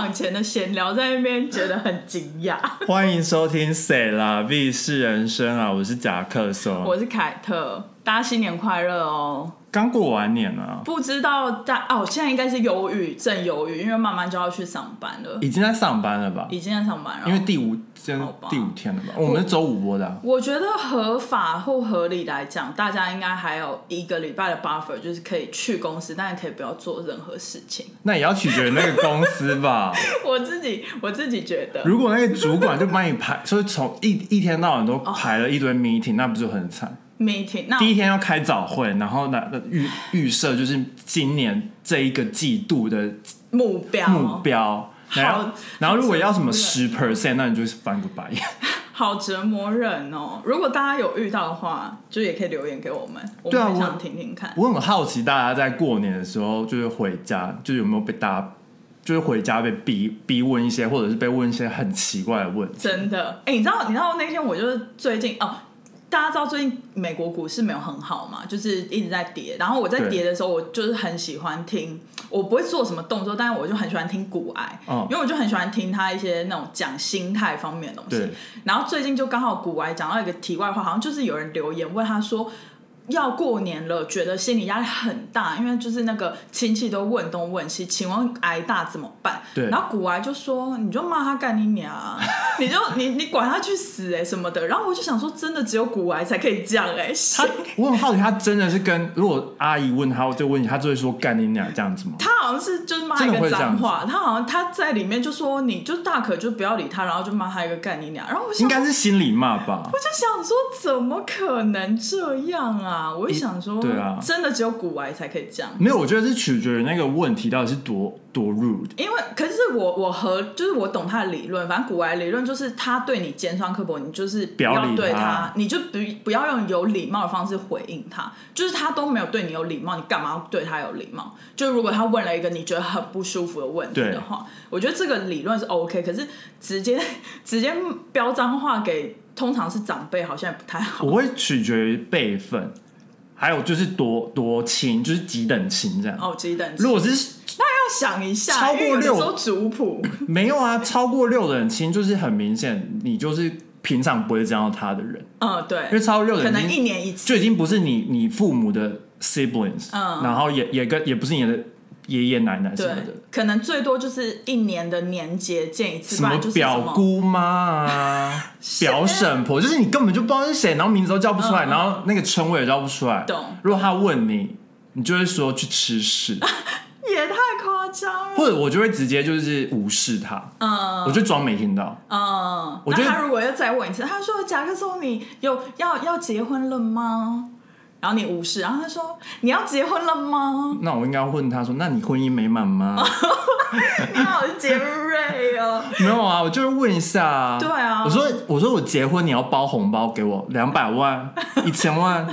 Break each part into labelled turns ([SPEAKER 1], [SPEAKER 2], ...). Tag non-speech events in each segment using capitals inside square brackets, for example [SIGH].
[SPEAKER 1] 场前的闲聊，在那边觉得很惊讶。
[SPEAKER 2] 欢迎收听《谁啦 V 是人生》啊，我是贾克松，
[SPEAKER 1] 我是凯特，大家新年快乐哦！
[SPEAKER 2] 刚过完年啊，
[SPEAKER 1] 不知道大哦，现在应该是忧郁，正忧郁，因为慢慢就要去上班了，
[SPEAKER 2] 已经在上班了吧？
[SPEAKER 1] 已经在上班了，
[SPEAKER 2] 因为第五天第五天了吧？我们是周五播的啊、
[SPEAKER 1] 我觉得合法或合理来讲，大家应该还有一个礼拜的 buffer，就是可以去公司，但是可以不要做任何事情。
[SPEAKER 2] 那也要取决于那个公司吧。[LAUGHS]
[SPEAKER 1] 我自己我自己觉得，
[SPEAKER 2] 如果那个主管就帮你排，就是从一一天到晚都排了一堆 meeting，、那不就很惨？
[SPEAKER 1] Meeting 那
[SPEAKER 2] 第一天要开早会，然后那那预预设就是今年这一个季度的
[SPEAKER 1] 目标
[SPEAKER 2] 目标，然后
[SPEAKER 1] 好
[SPEAKER 2] 然后如果要什么十 percent，那你就是翻个白眼。[LAUGHS]
[SPEAKER 1] 好折磨人哦。如果大家有遇到的话，就也可以留言给我们，我们很想听听看。
[SPEAKER 2] 我很好奇，大家在过年的时候，就是回家，就有没有被大家，就是回家被逼逼问一些，或者是被问一些很奇怪的问题。
[SPEAKER 1] 真的，哎、你知道，你知道那天我就是最近哦，大家知道最近美国股市没有很好嘛，就是一直在跌。然后我在跌的时候，我就是很喜欢听，我不会做什么动作，但是我就很喜欢听股癌，
[SPEAKER 2] 嗯
[SPEAKER 1] 因为我就很喜欢听他一些那种讲心态方面的东西。然后最近就刚好股癌讲到一个题外话，好像就是有人留言问他说。要过年了，觉得心理压力很大，因为就是那个亲戚都问东问西，请问挨大怎么办？
[SPEAKER 2] 对
[SPEAKER 1] 然后古癌就说：“你就骂他干你娘啊，你就你你管他去死哎、什么的。”然后我就想说，真的只有古癌才可以这样哎、
[SPEAKER 2] 他，我很好奇，他真的是跟如果阿姨问他我就问题，他就会说干你俩这样子吗？
[SPEAKER 1] 他好像是就是骂一个脏话，他好像他在里面就说你就大可就不要理他，然后就骂他一个干你娘。然后我想
[SPEAKER 2] 应该是心里骂吧
[SPEAKER 1] 我。就想说，怎么可能这样啊？我一想说，
[SPEAKER 2] 对啊
[SPEAKER 1] 真的只有古癌才可以这样。
[SPEAKER 2] 没有，我觉得是取决于那个问题到底是多多 rude。
[SPEAKER 1] 因为可是我我和就是我懂他的理论，反正古癌理论就是他对你尖酸刻薄，你就是不
[SPEAKER 2] 要
[SPEAKER 1] 对
[SPEAKER 2] 他
[SPEAKER 1] 你就不不要用有礼貌的方式回应他，就是他都没有对你有礼貌，你干嘛要对他有礼貌？就如果他问了一个你觉得很不舒服的问题的话，我觉得这个理论是 OK，可是直接 [LAUGHS] 直接标脏话给通常是长辈好像也不太好。
[SPEAKER 2] 我会取决于辈分，还有就是多多亲，就是几等亲这样。
[SPEAKER 1] 哦，几等，
[SPEAKER 2] 如果是
[SPEAKER 1] 要想一下，
[SPEAKER 2] 超过六
[SPEAKER 1] 候族谱，[LAUGHS]
[SPEAKER 2] 没有啊，超过六的人亲，就是很明显，你就是平常不会见到他的人，
[SPEAKER 1] 嗯，对。
[SPEAKER 2] 因为，超过六
[SPEAKER 1] 的
[SPEAKER 2] 人可能
[SPEAKER 1] 一年一次，
[SPEAKER 2] 就已经不是你你父母的 siblings，
[SPEAKER 1] 嗯。
[SPEAKER 2] 然后也也跟也不是你的爷爷奶奶什么的，，
[SPEAKER 1] 可能最多就是一年的年节见一次，
[SPEAKER 2] 什么表姑妈啊、[LAUGHS] 表婶婆，就是你根本就不知道是谁，然后名字都叫不出来，然后那个称谓也叫不出来。
[SPEAKER 1] 懂。
[SPEAKER 2] 如果他问你，你就会说去吃屎，[LAUGHS]
[SPEAKER 1] 也太夸张了。
[SPEAKER 2] 或者我就会直接就是无视他，
[SPEAKER 1] 嗯
[SPEAKER 2] 我就装没听到。
[SPEAKER 1] 嗯，
[SPEAKER 2] 我觉得
[SPEAKER 1] 他如果要再问一次，他说贾克松，你有要要结婚了吗？然后你无视，然后他说你要结婚了吗？
[SPEAKER 2] 那我应该问他说：“那你婚姻美满吗 [LAUGHS]
[SPEAKER 1] 你好尖锐哦。？”
[SPEAKER 2] 没有啊，我就是问一下啊。
[SPEAKER 1] 对啊
[SPEAKER 2] 我说我说我结婚你要包红包给我两百万、[LAUGHS] 一千万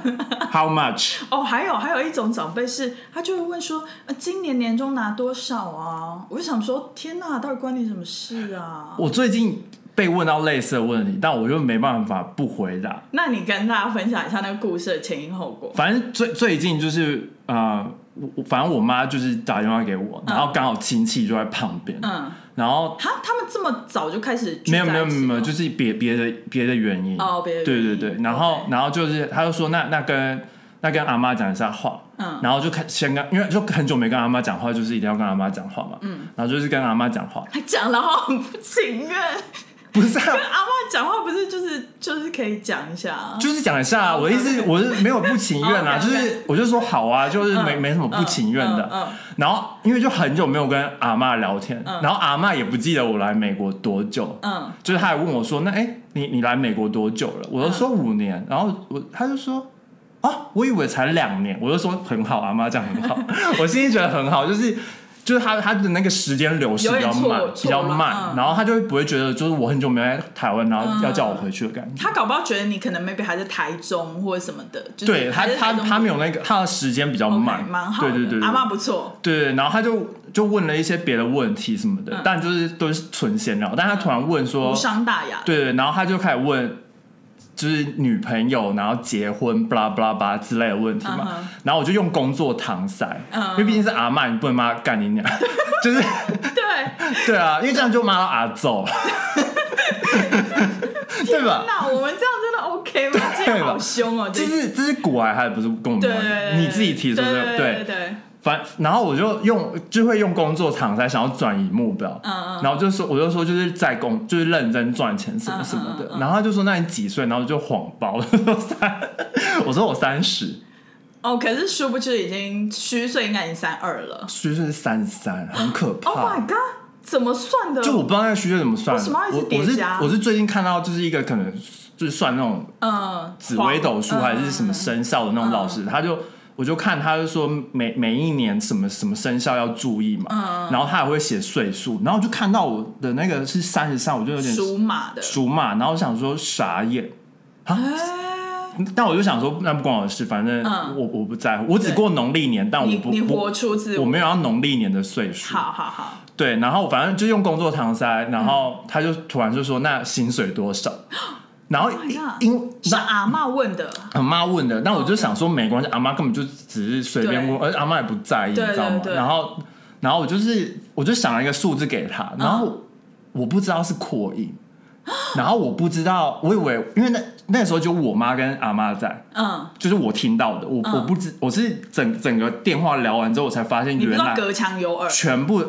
[SPEAKER 2] ，How much？
[SPEAKER 1] 哦，还有还有一种长辈是，他就会问说，呃，今年年终拿多少啊？我就想说，天哪，到底关你什么事啊？
[SPEAKER 2] 我最近被问到类似的问题，但我就没办法不回答。
[SPEAKER 1] 那你跟大家分享一下那个故事的前因后果。
[SPEAKER 2] 反正最最近就是呃，我我反正我妈就是打电话给我，然后刚好亲戚就在旁边，
[SPEAKER 1] 嗯，
[SPEAKER 2] 然后
[SPEAKER 1] 他他们这么早就开始聚
[SPEAKER 2] 没有没有没有就是别别的别的原因。
[SPEAKER 1] 哦别的
[SPEAKER 2] 对对对，然后然后就是他就说那那跟那跟阿妈讲一下话，
[SPEAKER 1] 嗯。
[SPEAKER 2] 然后就看先跟因为就很久没跟阿妈讲话，就是一定要跟阿妈讲话嘛，嗯，然后就是跟阿妈讲话，
[SPEAKER 1] 还讲的好很不情愿，
[SPEAKER 2] 不是、啊、
[SPEAKER 1] 跟阿妈讲话不是就是就是可以讲一下啊，
[SPEAKER 2] 就是讲一下啊，我的意思我是没有不情愿啊就是我就说好啊，就是没
[SPEAKER 1] 嗯
[SPEAKER 2] 没什么不情愿的。
[SPEAKER 1] 嗯嗯
[SPEAKER 2] 然后因为就很久没有跟阿妈聊天，然后阿妈也不记得我来美国多久，
[SPEAKER 1] 嗯。
[SPEAKER 2] 就是她还问我说：“那哎、你你来美国多久了？”我就说五年，然后我他就说。啊，我以为才两年，我就说很好，阿妈这样很好，[LAUGHS] 我心里觉得很好，就是就是他他的那个时间流逝比较慢，比较慢，
[SPEAKER 1] 嗯。
[SPEAKER 2] 然后他就会不会觉得就是我很久没来台湾，然后要叫我回去的感觉。
[SPEAKER 1] 他搞不好觉得你可能 maybe 还在台中或者什么的，就是
[SPEAKER 2] 对他他他没有那个他的时间比较慢，
[SPEAKER 1] 蛮好的，
[SPEAKER 2] 对对对对。
[SPEAKER 1] 阿妈不错，
[SPEAKER 2] 对对，然后他就就问了一些别的问题什么的，
[SPEAKER 1] 嗯。
[SPEAKER 2] 但就是都是纯闲聊。但他突然问说，
[SPEAKER 1] 无伤大雅，
[SPEAKER 2] 对对，然后他就开始问，就是女朋友，然后结婚，巴拉巴拉巴拉之类的问题嘛。然后我就用工作搪塞，
[SPEAKER 1] 嗯。
[SPEAKER 2] 因为毕竟是阿妈，你不能骂她干你娘，[LAUGHS] 就是
[SPEAKER 1] 对，
[SPEAKER 2] 对啊，因为这样就骂到阿揍，[LAUGHS] 对吧？
[SPEAKER 1] 那我们这样真的 OK 吗？今天好凶哦，
[SPEAKER 2] 这是这是古来还不是跟我们
[SPEAKER 1] 对
[SPEAKER 2] 你自己提出的，
[SPEAKER 1] 对对。对，
[SPEAKER 2] 反然后我就用就会用工作场才想要转移目标，
[SPEAKER 1] 嗯嗯，
[SPEAKER 2] 然后就说我就说就是在工就是认真赚钱什么什么的，
[SPEAKER 1] 嗯嗯嗯嗯。
[SPEAKER 2] 然后他就说那你几岁？然后就谎报，了。三，[LAUGHS] 我说我三十，
[SPEAKER 1] 哦，可是殊不知已经虚岁应该已经三二了。
[SPEAKER 2] 虚岁是三三，很可怕。
[SPEAKER 1] Oh my god，怎么算的？
[SPEAKER 2] 就我不知道那个虚岁怎么算。的，我我是我是最近看到就是一个可能就是算那种
[SPEAKER 1] 嗯，
[SPEAKER 2] 紫微斗数
[SPEAKER 1] 黄
[SPEAKER 2] 还是什么生肖的那种老师，他就我就看他就说每每一年什么什么生肖要注意嘛，
[SPEAKER 1] 嗯。
[SPEAKER 2] 然后他也会写岁数，然后就看到我的那个是三十三，我就有点
[SPEAKER 1] 属马的。
[SPEAKER 2] 属马，然后我想说傻眼，
[SPEAKER 1] 啊，
[SPEAKER 2] 但我就想说那不关我的事，反正
[SPEAKER 1] 嗯。
[SPEAKER 2] 我我不在乎，我只过农历年，但我
[SPEAKER 1] 你你
[SPEAKER 2] 不我
[SPEAKER 1] 活出自
[SPEAKER 2] 我。没有要农历年的岁数，
[SPEAKER 1] 好好好，
[SPEAKER 2] 对，然后反正就用工作搪塞，然
[SPEAKER 1] 嗯。
[SPEAKER 2] 后他就突然就说那薪水多少，[GASPS] 然后
[SPEAKER 1] Oh
[SPEAKER 2] 因
[SPEAKER 1] 是阿妈问的。
[SPEAKER 2] 阿妈问的，那我就想说没关系，阿妈根本就只是随便问，而且阿妈也不在意，你知道吗？然后，然后我就是我就想了一个数字给他，然后我不知道是扩音，[GASPS] 然后我不知道，我以为因为那那时候就我妈跟阿妈在，
[SPEAKER 1] 嗯，
[SPEAKER 2] 就是我听到的，我、
[SPEAKER 1] 嗯
[SPEAKER 2] 我不知我是整整个电话聊完之后，我才发现原来
[SPEAKER 1] 隔墙有耳。
[SPEAKER 2] 全部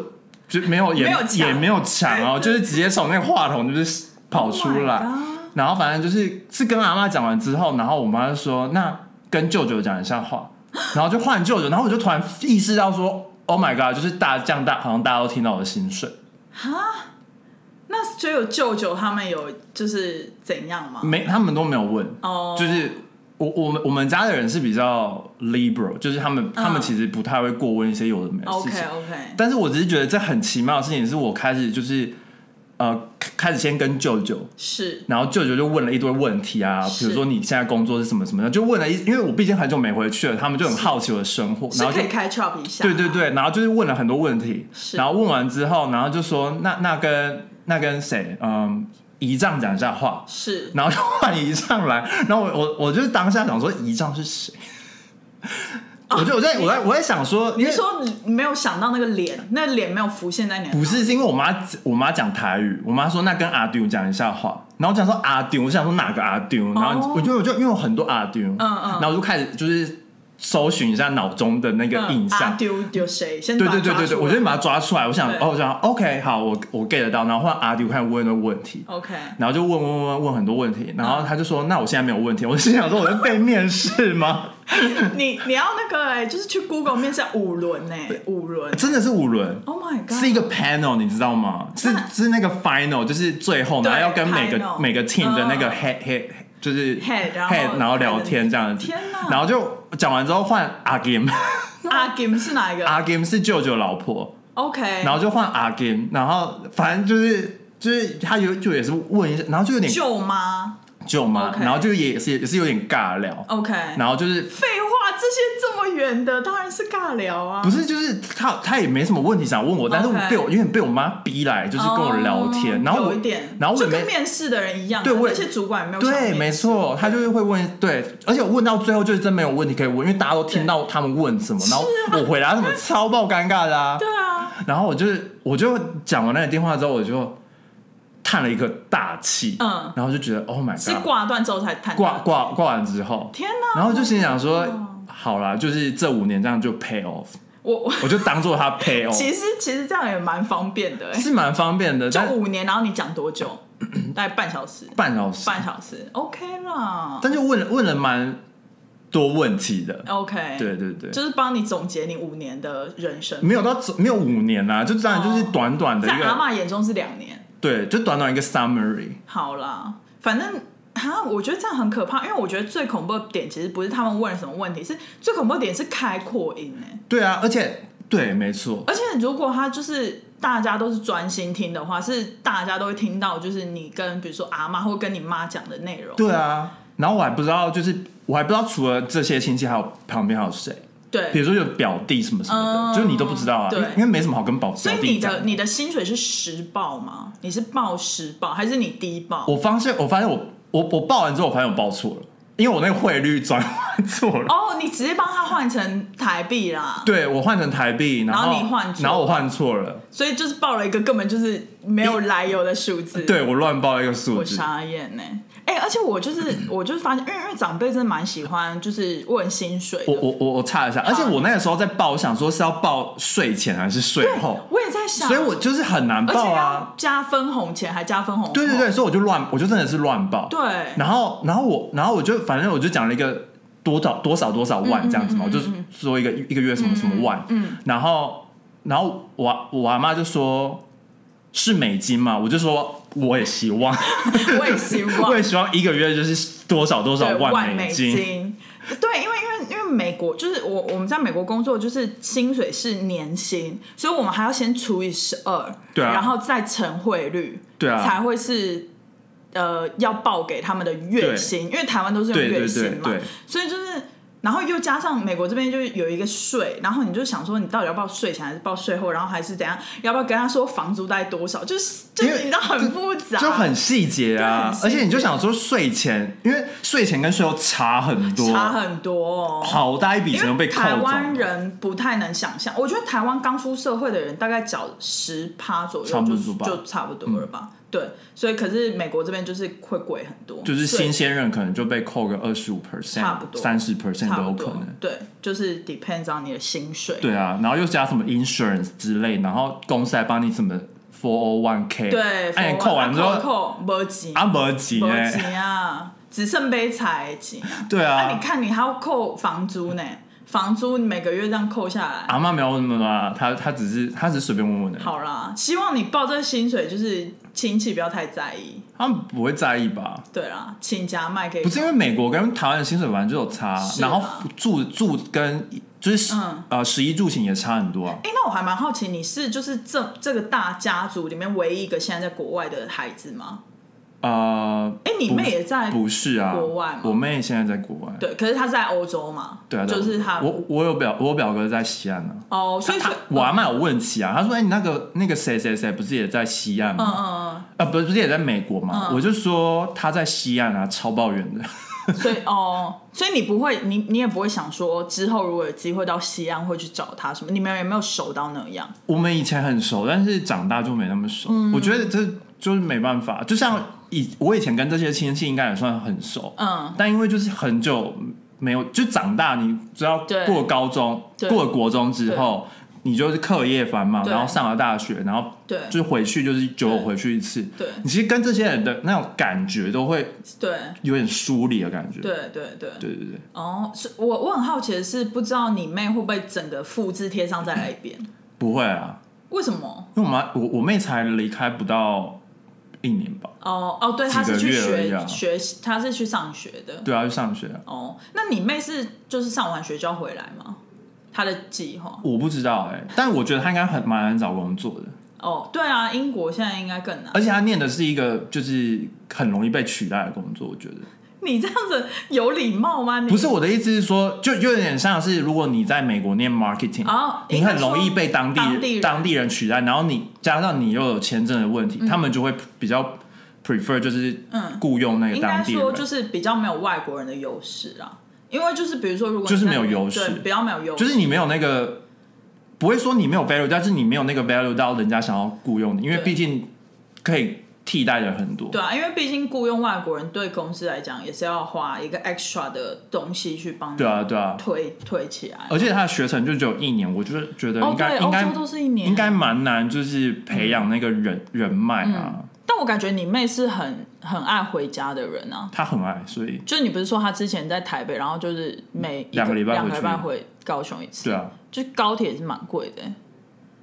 [SPEAKER 2] 就没有也
[SPEAKER 1] 没有
[SPEAKER 2] 也没有墙哦，就是直接从那个话筒就是跑出来。
[SPEAKER 1] Oh
[SPEAKER 2] 然后反正就是是跟阿妈讲完之后，然后我妈就说那跟舅舅讲一下话，[LAUGHS] 然后就换舅舅，然后我就突然意识到说，Oh my god，就是大这样大好像大家都听到我的薪水，
[SPEAKER 1] 那只有舅舅他们有就是怎样吗？
[SPEAKER 2] 没他们都没有问，
[SPEAKER 1] 哦，
[SPEAKER 2] 就是我我们我们家的人是比较 liberal，就是他们、他们其实不太会过问一些有的没的事
[SPEAKER 1] OK
[SPEAKER 2] 情
[SPEAKER 1] ，OK，
[SPEAKER 2] 但是我只是觉得这很奇妙的事情，是我开始就是呃开始先跟舅舅。
[SPEAKER 1] 是。
[SPEAKER 2] 然后舅舅就问了一堆问题啊，比如说你现在工作是什么什么的，就问了一，因为我毕竟很久没回去了，他们就很好奇我的生活，然后就
[SPEAKER 1] 可以开 chop 一下。
[SPEAKER 2] 对对，对，然后就是问了很多问题，
[SPEAKER 1] 是。
[SPEAKER 2] 然后问完之后，然后就说那那跟那跟谁，嗯，姨丈讲一下话，
[SPEAKER 1] 是。
[SPEAKER 2] 然后就换姨丈来，然后我我我就是当下想说姨丈是谁，我就我在我在我在想说，因
[SPEAKER 1] 你是说你没有想到那个脸，那个脸没有浮现在你的
[SPEAKER 2] 不是，是因为我妈我妈讲台语，我妈说那跟阿丢讲一下话，然后我讲说阿丢，我想说哪个阿丢，然后
[SPEAKER 1] 哦
[SPEAKER 2] 我就我就因为有很多阿丢，嗯
[SPEAKER 1] 嗯。
[SPEAKER 2] 然后我就开始就是搜寻一下脑中的那个印象。
[SPEAKER 1] 丢丢谁？先
[SPEAKER 2] 对对对对对，我就把它抓出来。我想，哦，我想，OK，好，我我 get 得到。然后换阿丢开始问的问题
[SPEAKER 1] ，OK，
[SPEAKER 2] 然后就问问问问问很多问题，然后他就说，那我现在没有问题。我心想说，我在被面试吗？[LAUGHS]
[SPEAKER 1] 你你要那个哎，就是去 Google 面试五轮呢，五轮。
[SPEAKER 2] 真的是五轮
[SPEAKER 1] ，Oh my god，
[SPEAKER 2] 是一个 panel，你知道吗？是是那个 final，就是最后，然后要跟每个每个 team 的那个
[SPEAKER 1] 嗯
[SPEAKER 2] head head 就是
[SPEAKER 1] Head，然后
[SPEAKER 2] head，然后聊天这样子。
[SPEAKER 1] 天哪
[SPEAKER 2] 然后就讲完之后换阿 Game，[LAUGHS]
[SPEAKER 1] 阿 Game 是哪一个
[SPEAKER 2] 阿 Game 是舅舅老婆
[SPEAKER 1] ，？OK，
[SPEAKER 2] 然后就换阿 Game，然后反正就是就是他有就也是问一下，然后就有点
[SPEAKER 1] 舅妈
[SPEAKER 2] 舅妈，然后就也是也是有点尬聊
[SPEAKER 1] ，OK，
[SPEAKER 2] 然后就是
[SPEAKER 1] 废话，这些这么远的当然是尬聊啊。
[SPEAKER 2] 不是，就是他他也没什么问题想问我，但是我被我因为被我妈逼来，就是跟我聊天，
[SPEAKER 1] 哦
[SPEAKER 2] 然后我
[SPEAKER 1] 有一点，
[SPEAKER 2] 然后我
[SPEAKER 1] 就跟面试的人一样啊，
[SPEAKER 2] 对
[SPEAKER 1] 那些主管也没有想
[SPEAKER 2] 对，没错，他就是会问，对，而且我问到最后就是真没有问题可以问，因为大家都听到他们问什么，然后我回答什么超爆尴尬的啊，
[SPEAKER 1] 对啊，
[SPEAKER 2] 然后我就是我就讲完那个电话之后，我就叹了一个大气，
[SPEAKER 1] 嗯。
[SPEAKER 2] 然后就觉得 Oh my God，是
[SPEAKER 1] 挂断之后才叹
[SPEAKER 2] 挂挂挂完之后，
[SPEAKER 1] 天哪！
[SPEAKER 2] 然后就心想说
[SPEAKER 1] 哦，
[SPEAKER 2] 好啦，就是这五年这样就 pay off，
[SPEAKER 1] 我我。
[SPEAKER 2] 我就当做他 pay off，其
[SPEAKER 1] 实其实这样也蛮方便的，哎
[SPEAKER 2] 是蛮方便的，但
[SPEAKER 1] 就五年，然后你讲多久？[CLEARS THROAT] 大概半小时，
[SPEAKER 2] 半小时，
[SPEAKER 1] 半小时，OK 啦。
[SPEAKER 2] 但就问了问了蛮多问题的
[SPEAKER 1] ，，OK，，
[SPEAKER 2] 对对对，
[SPEAKER 1] 就是帮你总结你五年的人生。
[SPEAKER 2] 没有到没有五年啦，就当然就是短短的
[SPEAKER 1] 在阿
[SPEAKER 2] 一个，
[SPEAKER 1] 嬷眼中是两年，
[SPEAKER 2] 对，就短短一个 summary。
[SPEAKER 1] 好啦，反正哈，我觉得这样很可怕，因为我觉得最恐怖的点其实不是他们问了什么问题，是最恐怖的点是开扩音哎、
[SPEAKER 2] 对啊，而且对，没错，
[SPEAKER 1] 而且如果他就是大家都是专心听的话，是大家都会听到，就是你跟比如说阿妈或跟你妈讲的内容。
[SPEAKER 2] 对啊。然后我还不知道，就是我还不知道除了这些亲戚，还有旁边还有谁，
[SPEAKER 1] 对
[SPEAKER 2] 比如说有表弟什么什么的，
[SPEAKER 1] 嗯
[SPEAKER 2] 就是你都不知道啊，
[SPEAKER 1] 对
[SPEAKER 2] 因为因为没什么好跟表
[SPEAKER 1] 所以你的。你的薪水是实报吗？你是报实报还是你低报？
[SPEAKER 2] 我发现，我发现我我我报完之后，我发现我报错了，因为我那个汇率转换错了。
[SPEAKER 1] 哦，你直接帮他换成台币啦，
[SPEAKER 2] 对我换成台币，然
[SPEAKER 1] 然后你换
[SPEAKER 2] 然后我换错了，
[SPEAKER 1] 所以就是报了一个根本就是没有来由的数字。
[SPEAKER 2] 对我乱报一个数字我。
[SPEAKER 1] 傻眼呢。哎、而且我就是我就是发现，因为因为长辈真的蛮喜欢就是问薪水。
[SPEAKER 2] 我我我我查一下，而且我那个时候在报，我想说是要报税前还是税后，
[SPEAKER 1] 我也在想，
[SPEAKER 2] 所以我就是很难报啊。
[SPEAKER 1] 加分红前还加分红后，
[SPEAKER 2] 对对对，所以我就乱，我就真的是乱报。
[SPEAKER 1] 对，
[SPEAKER 2] 然后然后我然后我就反正我就讲了一个多少多少多少万这样子嘛，我就说一个一个月什么什么万，
[SPEAKER 1] 嗯，
[SPEAKER 2] 然后然后我我阿妈就说是美金嘛，我就说我也希望，[LAUGHS]
[SPEAKER 1] 我也希望。[LAUGHS]
[SPEAKER 2] 我也希望一个月就是多少多少
[SPEAKER 1] 万
[SPEAKER 2] 美
[SPEAKER 1] 金。对，因为因为因为美国就是我我们在美国工作，就是薪水是年薪，所以我们还要先除以十二，
[SPEAKER 2] 对啊。
[SPEAKER 1] 然后再乘汇率，
[SPEAKER 2] 对啊。
[SPEAKER 1] 才会是呃要报给他们的月薪，因为台湾都是用月薪嘛，所以就是。然后又加上美国这边就有一个税，然后你就想说你到底要报税前还是报税后，然后还是怎样？要不要跟他说房租大概多少？就是就是你知道很复杂，
[SPEAKER 2] 就很细节啊而且你就想说税前，因为税前跟税后差很多，
[SPEAKER 1] 差很多哦。
[SPEAKER 2] 好大一笔钱都被扣
[SPEAKER 1] 台
[SPEAKER 2] 走
[SPEAKER 1] 湾人不太能想象，我觉得台湾刚出社会的人大概缴十趴左右就
[SPEAKER 2] 差不多吧
[SPEAKER 1] 就差不多了吧？对，所以可是美国这边就是会贵很多，
[SPEAKER 2] 就是新鲜人可能就被扣个二十五 percent，
[SPEAKER 1] 差不多
[SPEAKER 2] 三十 percent 都有可能。
[SPEAKER 1] 对，就是 depends on 你的薪水。
[SPEAKER 2] 对啊，然后又加什么 insurance 之类，然后公司还帮你什么 four o one k，
[SPEAKER 1] 对，
[SPEAKER 2] 哎，你扣完之后
[SPEAKER 1] 扣扣没钱，
[SPEAKER 2] 啊没钱
[SPEAKER 1] 没
[SPEAKER 2] 哎，
[SPEAKER 1] 钱啊，只剩杯彩钱。对啊。
[SPEAKER 2] 对
[SPEAKER 1] 那你
[SPEAKER 2] 啊，
[SPEAKER 1] 看，你还要扣房租呢，房租你每个月这样扣下来，
[SPEAKER 2] 阿妈没有问那么多啊，他他只是他只是随便问问的，
[SPEAKER 1] 好啦，希望你报这个薪水，就是亲戚不要太在意。
[SPEAKER 2] 他们不会在意吧？
[SPEAKER 1] 对啊，亲家卖给
[SPEAKER 2] 不是因为美国跟台湾的薪水本来就有差，
[SPEAKER 1] 啊
[SPEAKER 2] 然后住住跟就是、
[SPEAKER 1] 嗯
[SPEAKER 2] 呃食衣住行也差很多啊。
[SPEAKER 1] 哎、那我还蛮好奇，你是就是这这个大家族里面唯一一个现在在国外的孩子吗？
[SPEAKER 2] 呃，
[SPEAKER 1] 哎、你妹也在
[SPEAKER 2] 不是啊，
[SPEAKER 1] 国外吗
[SPEAKER 2] 我妹现在在国外。
[SPEAKER 1] 对，可是她在欧洲嘛，
[SPEAKER 2] 对啊，对啊
[SPEAKER 1] 就是她
[SPEAKER 2] 我我有表我有表哥在西安呢、
[SPEAKER 1] 哦，所以
[SPEAKER 2] 他我阿妈有问起啊，他说：“哎、你那个那个谁谁谁不是也在西岸
[SPEAKER 1] 嗯
[SPEAKER 2] 吗？
[SPEAKER 1] 嗯
[SPEAKER 2] 啊，不是不是也在美国吗？”
[SPEAKER 1] 嗯
[SPEAKER 2] 我就说他在西岸啊，超抱怨的。
[SPEAKER 1] 嗯，所以 [LAUGHS] 哦，所以你不会，你你也不会想说之后如果有机会到西安会去找他什么？你们有没有熟到那样？
[SPEAKER 2] 我们以前很熟，但是长大就没那么熟。
[SPEAKER 1] 嗯
[SPEAKER 2] 我觉得这就是没办法，就像以我以前跟这些亲戚应该也算很熟，
[SPEAKER 1] 嗯，
[SPEAKER 2] 但因为就是很久没有，就长大，你知道
[SPEAKER 1] 对
[SPEAKER 2] 过了高中、
[SPEAKER 1] 对。
[SPEAKER 2] 过了国中之后，你就是课业繁忙，然后上了大学，然后
[SPEAKER 1] 对。
[SPEAKER 2] 就是回去就是久久回去一次。
[SPEAKER 1] 对。
[SPEAKER 2] 你其实跟这些人的那种感觉都会
[SPEAKER 1] 对。
[SPEAKER 2] 有点疏离的感觉。
[SPEAKER 1] 对对对。
[SPEAKER 2] 对对对，
[SPEAKER 1] 哦，是我我很好奇的是，不知道你妹会不会整个复制贴上再来一遍？
[SPEAKER 2] 不会啊，
[SPEAKER 1] 为什么？
[SPEAKER 2] 因为我妈我我妹才离开不到一年吧，
[SPEAKER 1] 哦哦，对，他是去学、
[SPEAKER 2] 啊
[SPEAKER 1] 学，他是去上学的。
[SPEAKER 2] 对啊，去上学啊。
[SPEAKER 1] 哦，那你妹是就是上完学就要回来吗？她的计划？
[SPEAKER 2] 我不知道哎、但我觉得她应该很蛮难找工作的，
[SPEAKER 1] 哦，对啊，英国现在应该更难。
[SPEAKER 2] 而且她念的是一个就是很容易被取代的工作，我觉得。
[SPEAKER 1] 你这样子有礼貌吗？你
[SPEAKER 2] 不是我的意思是说，就就有点像是如果你在美国念 marketing，、
[SPEAKER 1] 哦，
[SPEAKER 2] 你很容易被当地
[SPEAKER 1] 当地人。
[SPEAKER 2] 取代，然后你加上你又有签证的问题，他们就会比较 prefer 就是
[SPEAKER 1] 嗯
[SPEAKER 2] 雇佣那个当地人。
[SPEAKER 1] 说就是比较没有外国人的优势啊，因为就是比如说如果
[SPEAKER 2] 就是没有优势。
[SPEAKER 1] 对，比较没有优势，
[SPEAKER 2] 就是你没有那个，不会说你没有 value，但是你没有那个 value 到人家想要雇佣你，因为毕竟可以替代了很多。
[SPEAKER 1] 对啊，因为毕竟雇佣外国人对公司来讲也是要花一个 extra 的东西去帮你
[SPEAKER 2] 对啊，对啊，
[SPEAKER 1] 推推起来。
[SPEAKER 2] 而且他的学程就只有一年，我就是觉得
[SPEAKER 1] 哦，
[SPEAKER 2] 应该、
[SPEAKER 1] 对，
[SPEAKER 2] 应该
[SPEAKER 1] 都是一年，
[SPEAKER 2] 应该蛮难，就是培养那个人、人脉啊。
[SPEAKER 1] 但我感觉你妹是很很爱回家的人啊。
[SPEAKER 2] 她很爱，所以
[SPEAKER 1] 就是你不是说她之前在台北，然后就是每一
[SPEAKER 2] 两个礼拜
[SPEAKER 1] 两个礼拜回高雄一次，
[SPEAKER 2] 对啊，
[SPEAKER 1] 就高铁也是蛮贵的欸。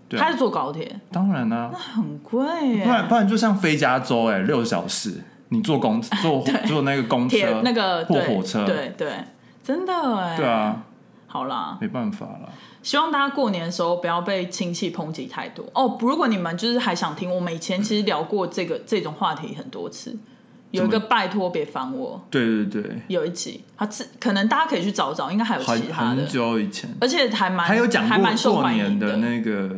[SPEAKER 2] 对啊
[SPEAKER 1] 她是坐高铁，
[SPEAKER 2] 当然啦、
[SPEAKER 1] 很贵耶。
[SPEAKER 2] 不然不然就像飞加州哎、六小时，你坐公 [LAUGHS] 坐坐那个公
[SPEAKER 1] 铁
[SPEAKER 2] 车
[SPEAKER 1] 那个
[SPEAKER 2] 或
[SPEAKER 1] 对
[SPEAKER 2] 火车，
[SPEAKER 1] 对对，真的哎。
[SPEAKER 2] 对，啊，
[SPEAKER 1] 好啦，
[SPEAKER 2] 没办法啦。
[SPEAKER 1] 希望大家过年的时候不要被亲戚抨击太多哦。如果你们就是还想听，我们以前其实聊过这个这种话题很多次。有一个拜托别烦我，
[SPEAKER 2] 对对对，
[SPEAKER 1] 有一集，他自可能大家可以去找找，应该还有
[SPEAKER 2] 很
[SPEAKER 1] 其他的。
[SPEAKER 2] 很，久以前，
[SPEAKER 1] 而且还蛮
[SPEAKER 2] 还有讲过
[SPEAKER 1] 还蛮受
[SPEAKER 2] 过
[SPEAKER 1] 欢迎
[SPEAKER 2] 年的那个，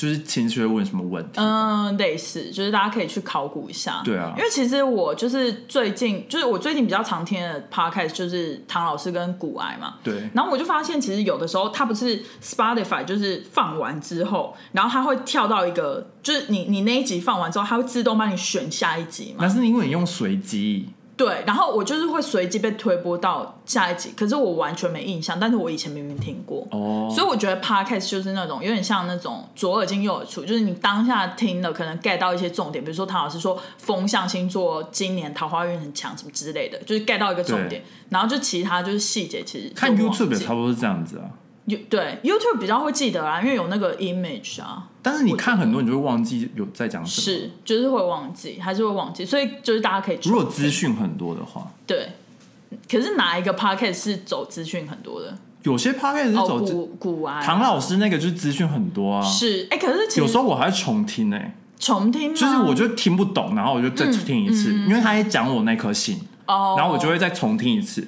[SPEAKER 2] 就是情绪会问什么问题？
[SPEAKER 1] 嗯，类似，就是大家可以去考古一下。
[SPEAKER 2] 对啊
[SPEAKER 1] 因为其实我就是最近，就是我最近比较常听的 podcast 就是唐老师跟古癌嘛。
[SPEAKER 2] 对，
[SPEAKER 1] 然后我就发现，其实有的时候他不是 Spotify，就是放完之后，然后他会跳到一个，就是你你那一集放完之后，他会自动帮你选下一集嘛。
[SPEAKER 2] 那是因为你用随机，
[SPEAKER 1] 对，然后我就是会随机被推播到下一集，可是我完全没印象，但是我以前明明听过。
[SPEAKER 2] 哦，
[SPEAKER 1] 所以我觉得 podcast 就是那种有点像那种左耳进右耳出，就是你当下听了可能 get 到一些重点，比如说唐老师说风象星座今年桃花运很强什么之类的，就是 get 到一个重点，然后就其他就是细节其实
[SPEAKER 2] 看 YouTube 也差不多是这样子啊。
[SPEAKER 1] You- 对 YouTube 比较会记得啊，因为有那个 image 啊，
[SPEAKER 2] 但是你看很多，你就会忘记有在讲什么。
[SPEAKER 1] 是就是会忘记，还是会忘记，所以就是大家可以
[SPEAKER 2] 如果资讯很多的话，
[SPEAKER 1] 对。可是哪一个 podcast 是走资讯很多的？
[SPEAKER 2] 有些 podcast 是
[SPEAKER 1] 哦，
[SPEAKER 2] 走资
[SPEAKER 1] 古古玩，
[SPEAKER 2] 唐老师那个就是资讯很多啊。
[SPEAKER 1] 是哎、可是
[SPEAKER 2] 有时候我还会重听哎、
[SPEAKER 1] 重听吗
[SPEAKER 2] 就是我就听不懂，然后我就再听一次，因为他也讲我那颗星，
[SPEAKER 1] 嗯哦，
[SPEAKER 2] 然后我就会再重听一次。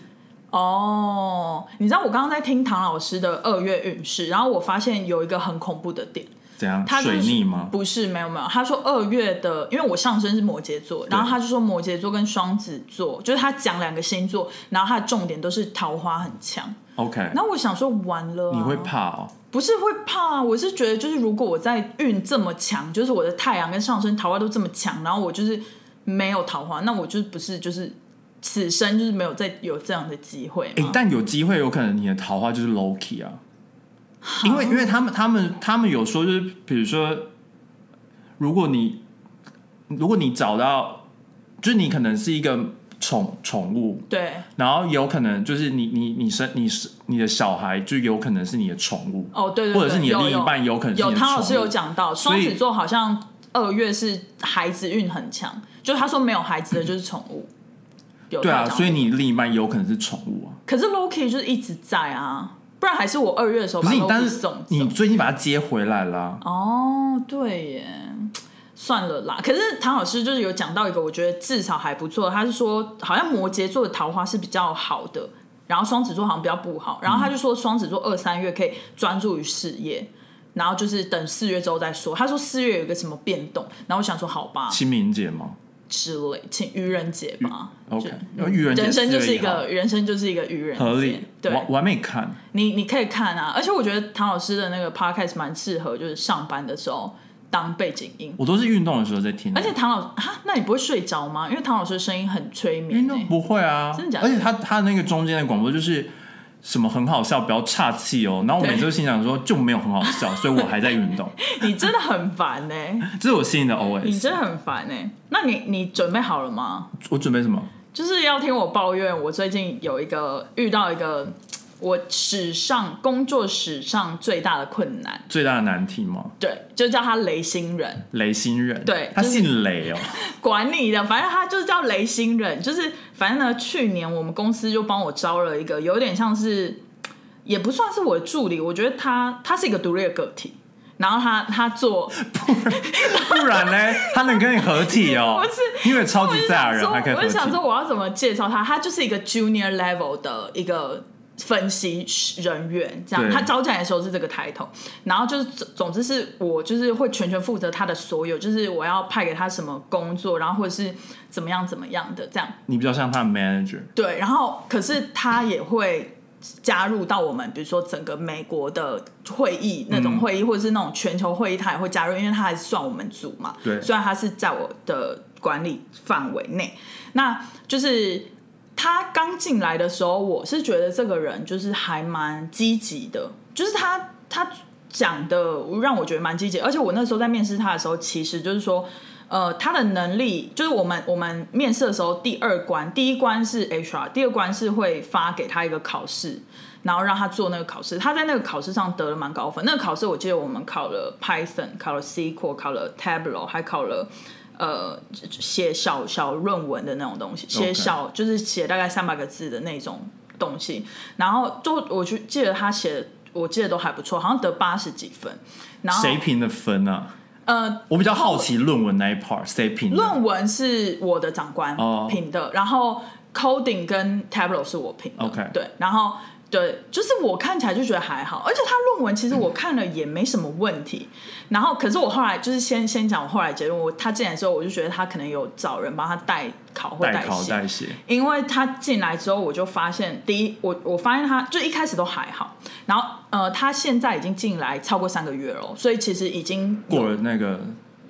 [SPEAKER 1] 哦，你知道我刚刚在听唐老师的二月运势，然后我发现有一个很恐怖的点，
[SPEAKER 2] 怎样？
[SPEAKER 1] 他就是
[SPEAKER 2] 水逆吗？
[SPEAKER 1] 不是，没有没有，他说二月的，因为我上升是摩羯座，然后他就说摩羯座跟双子座，就是他讲两个星座，然后他的重点都是桃花很强。
[SPEAKER 2] OK，
[SPEAKER 1] 然后我想说完了啊、
[SPEAKER 2] 你会怕哦？
[SPEAKER 1] 不是会怕啊，我是觉得就是如果我在运这么强，就是我的太阳跟上升桃花都这么强，然后我就是没有桃花，那我就不是就是此生就是没有再有这样的机会？
[SPEAKER 2] 但有机会有可能你的桃花就是 Loki 啊，因为因为他们他们他们有说就是比如说，如果你如果你找到，就是你可能是一个宠宠物，
[SPEAKER 1] 对，
[SPEAKER 2] 然后有可能就是你你你生你是你的小孩就有可能是你的宠物，
[SPEAKER 1] 哦对对对，
[SPEAKER 2] 或者是你的另一半有可能是你的
[SPEAKER 1] 有汤老师有讲到，双子座好像二月是孩子运很强，就他说没有孩子的就是宠物。有
[SPEAKER 2] 对啊，所以你另一半有可能是宠物啊。
[SPEAKER 1] 可是 Loki 就是一直在啊，不然还是我二月的时候把
[SPEAKER 2] 你，但
[SPEAKER 1] Loki
[SPEAKER 2] 是
[SPEAKER 1] 送
[SPEAKER 2] 你。最近把它接回来了、
[SPEAKER 1] 哦，对耶，算了啦。可是唐老师就是有讲到一个，我觉得至少还不错。他是说，好像摩羯座的桃花是比较好的，然后双子座好像比较不好。然后他就说，双子座二三月可以专注于事业。然后就是等四月之后再说。他说四月有一个什么变动，然后我想说好吧
[SPEAKER 2] 清明节吗
[SPEAKER 1] 之类，请愚人节吧。
[SPEAKER 2] ？OK，愚人节
[SPEAKER 1] 人生就是一
[SPEAKER 2] 4月1号
[SPEAKER 1] 个人生就是一个愚人节，
[SPEAKER 2] 合理。
[SPEAKER 1] 对
[SPEAKER 2] 我，我还没看，
[SPEAKER 1] 你你可以看啊，而且我觉得唐老师的那个 podcast 蛮适合，就是上班的时候当背景音。
[SPEAKER 2] 我都是运动的时候在听。
[SPEAKER 1] 而且唐老哈，那你不会睡着吗？因为唐老师的声音很催眠、欸。
[SPEAKER 2] 运动不会啊，
[SPEAKER 1] 真的假的
[SPEAKER 2] 而且他他那个中间的广播就是什么很好笑，不要岔气哦。然后我每次都心想说就没有很好笑，所以我还在运动，[LAUGHS]
[SPEAKER 1] 你真的很烦呢、
[SPEAKER 2] 这是我心里的
[SPEAKER 1] 你
[SPEAKER 2] OS。
[SPEAKER 1] 真的很烦呢、那你你准备好了吗？
[SPEAKER 2] 我准备什么？
[SPEAKER 1] 就是要听我抱怨，我最近有一个遇到一个我史上工作史上最大的困难，
[SPEAKER 2] 最大的难题吗？
[SPEAKER 1] 对，就叫他雷星人。
[SPEAKER 2] 雷星人，
[SPEAKER 1] 对他
[SPEAKER 2] 姓雷哦。[LAUGHS]
[SPEAKER 1] 管你的，反正他就是叫雷星人，就是反正呢，去年我们公司就帮我招了一个，有点像是，也不算是我的助理，我觉得他他是一个独立的个体，然后他他做，
[SPEAKER 2] 不然呢？他能跟你合体哦？[LAUGHS]
[SPEAKER 1] 不是，
[SPEAKER 2] 因为超级赛亚人
[SPEAKER 1] 我就想。说我要怎么介绍他，他就是一个 junior level 的一个。分析人员这样，他招进来的时候是这个抬头，然后就是总总之是我就是会全权负责他的所有，就是我要派给他什么工作，然后或者是怎么样怎么样的这样，
[SPEAKER 2] 你比较像他的 manager，
[SPEAKER 1] 对，然后可是他也会加入到我们，比如说整个美国的会议那种会议，或者是那种全球会议，他也会加入，因为他还是算我们组嘛。
[SPEAKER 2] 对。
[SPEAKER 1] 虽然他是在我的管理范围内，那就是他刚进来的时候，我是觉得这个人就是还蛮积极的，就是他他讲的让我觉得蛮积极，而且我那时候在面试他的时候，其实就是说。呃，他的能力就是我们我们面试的时候，第二关，第一关是 HR，第二关是会发给他一个考试，然后让他做那个考试。他在那个考试上得了蛮高分。那个考试我记得我们考了 Python，考了 SQL，考了 Tableau，还考了呃写小小论文的那种东西，写小就是写大概三百个字的那种东西。然后就我就记得他写的，我记得都还不错，好像得八十几分。然后
[SPEAKER 2] 谁评的分啊？
[SPEAKER 1] 呃，
[SPEAKER 2] 我比较好奇论文那一 part 谁评的？
[SPEAKER 1] 论文是我的长官
[SPEAKER 2] 哦
[SPEAKER 1] 评的，然后 coding 跟 Tableau 是我评的。
[SPEAKER 2] OK
[SPEAKER 1] 对，然后对，就是我看起来就觉得还好，而且他论文其实我看了也没什么问题。然后，可是我后来就是先先讲我后来结论，我他进来之后，我就觉得他可能有找人帮他代考或
[SPEAKER 2] 代考
[SPEAKER 1] 写。
[SPEAKER 2] 代写，
[SPEAKER 1] 因为他进来之后，我就发现，第一，我我发现他就一开始都还好，然后呃，他现在已经进来超过三个月了，所以其实已经有
[SPEAKER 2] 过了那个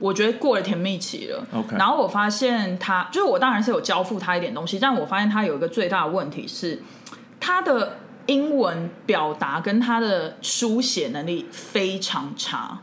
[SPEAKER 1] 我觉得过了甜蜜期了。
[SPEAKER 2] OK
[SPEAKER 1] 然后我发现他，就是我当然是有交付他一点东西，但我发现他有一个最大的问题是，他的英文表达跟他的书写能力非常差，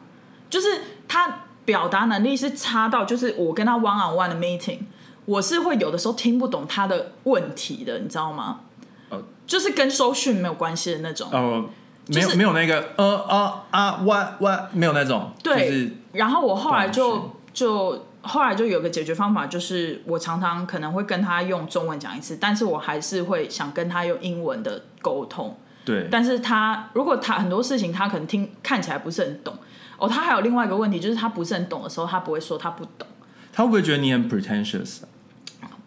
[SPEAKER 1] 就是他表达能力是差到，就是我跟他 one on one 的 meeting，我是会有的时候听不懂他的问题的，你知道吗？
[SPEAKER 2] 哦
[SPEAKER 1] 就是跟收讯没有关系的那种。
[SPEAKER 2] 哦，没有、
[SPEAKER 1] 就是
[SPEAKER 2] 没有那个呃呃啊哇哇，没有那种，
[SPEAKER 1] 对，
[SPEAKER 2] 就是
[SPEAKER 1] 然后我后来
[SPEAKER 2] 断
[SPEAKER 1] 就就后来就有个解决方法，就是我常常可能会跟他用中文讲一次，但是我还是会想跟他用英文的沟通。
[SPEAKER 2] 对，
[SPEAKER 1] 但是他如果他很多事情他可能听看起来不是很懂，哦，他还有另外一个问题，就是他不是很懂的时候，他不会说他不懂。
[SPEAKER 2] 他会不会觉得你很 pretentious？、啊、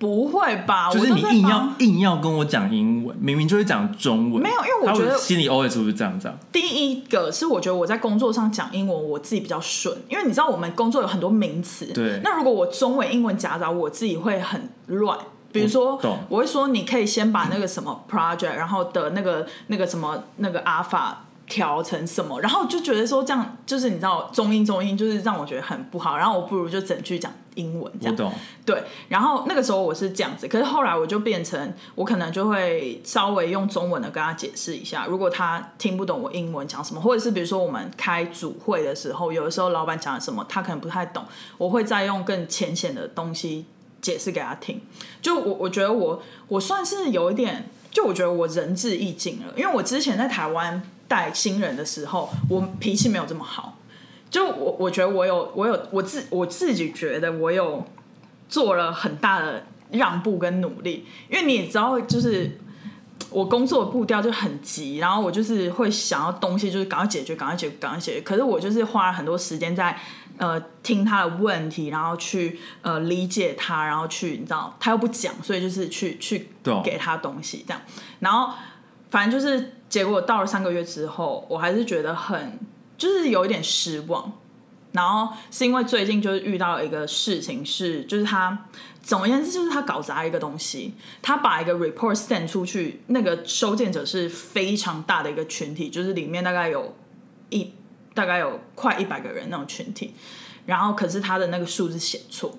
[SPEAKER 1] 不会吧？
[SPEAKER 2] 就是你硬要硬要跟我讲英文，明明就是讲中文，
[SPEAKER 1] 没有因为我觉得
[SPEAKER 2] 心里 always 是不是这样子啊？
[SPEAKER 1] 第一个是我觉得我在工作上讲英文，我自己比较顺，因为你知道我们工作有很多名词，
[SPEAKER 2] 对
[SPEAKER 1] 那如果我中文英文夹杂，我自己会很乱。比如说
[SPEAKER 2] 我
[SPEAKER 1] 会说你可以先把那个什么 project，然后的那个那个什么那个 alpha 调成什么，然后就觉得说这样就是你知道中英中英，就是让我觉得很不好，然后我不如就整句讲英文这样。
[SPEAKER 2] 我懂，
[SPEAKER 1] 对，然后那个时候我是这样子，可是后来我就变成我可能就会稍微用中文的跟他解释一下，如果他听不懂我英文讲什么，或者是比如说我们开组会的时候，有的时候老板讲了什么他可能不太懂，我会再用更浅显的东西解释给他听。就我我觉得我我算是有一点，就我觉得我仁至义尽了，因为我之前在台湾带新人的时候，我脾气没有这么好。就我我觉得我有我有我自我自己觉得我有做了很大的让步跟努力，因为你也知道，就是我工作的步调就很急，然后我就是会想要东西就是赶快解决，赶快解决，赶快解决。可是我就是花了很多时间在呃听他的问题，然后去呃理解他，然后去你知道他又不讲，所以就是去去给他东西这样，然后反正就是结果到了三个月之后，我还是觉得很就是有一点失望。然后是因为最近就是遇到一个事情是，就是他总而言之就是他搞砸一个东西，他把一个 report send 出去，那个收件者是非常大的一个群体，就是里面大概有一大概有快一百个人那种群体，然后可是他的那个数字写错，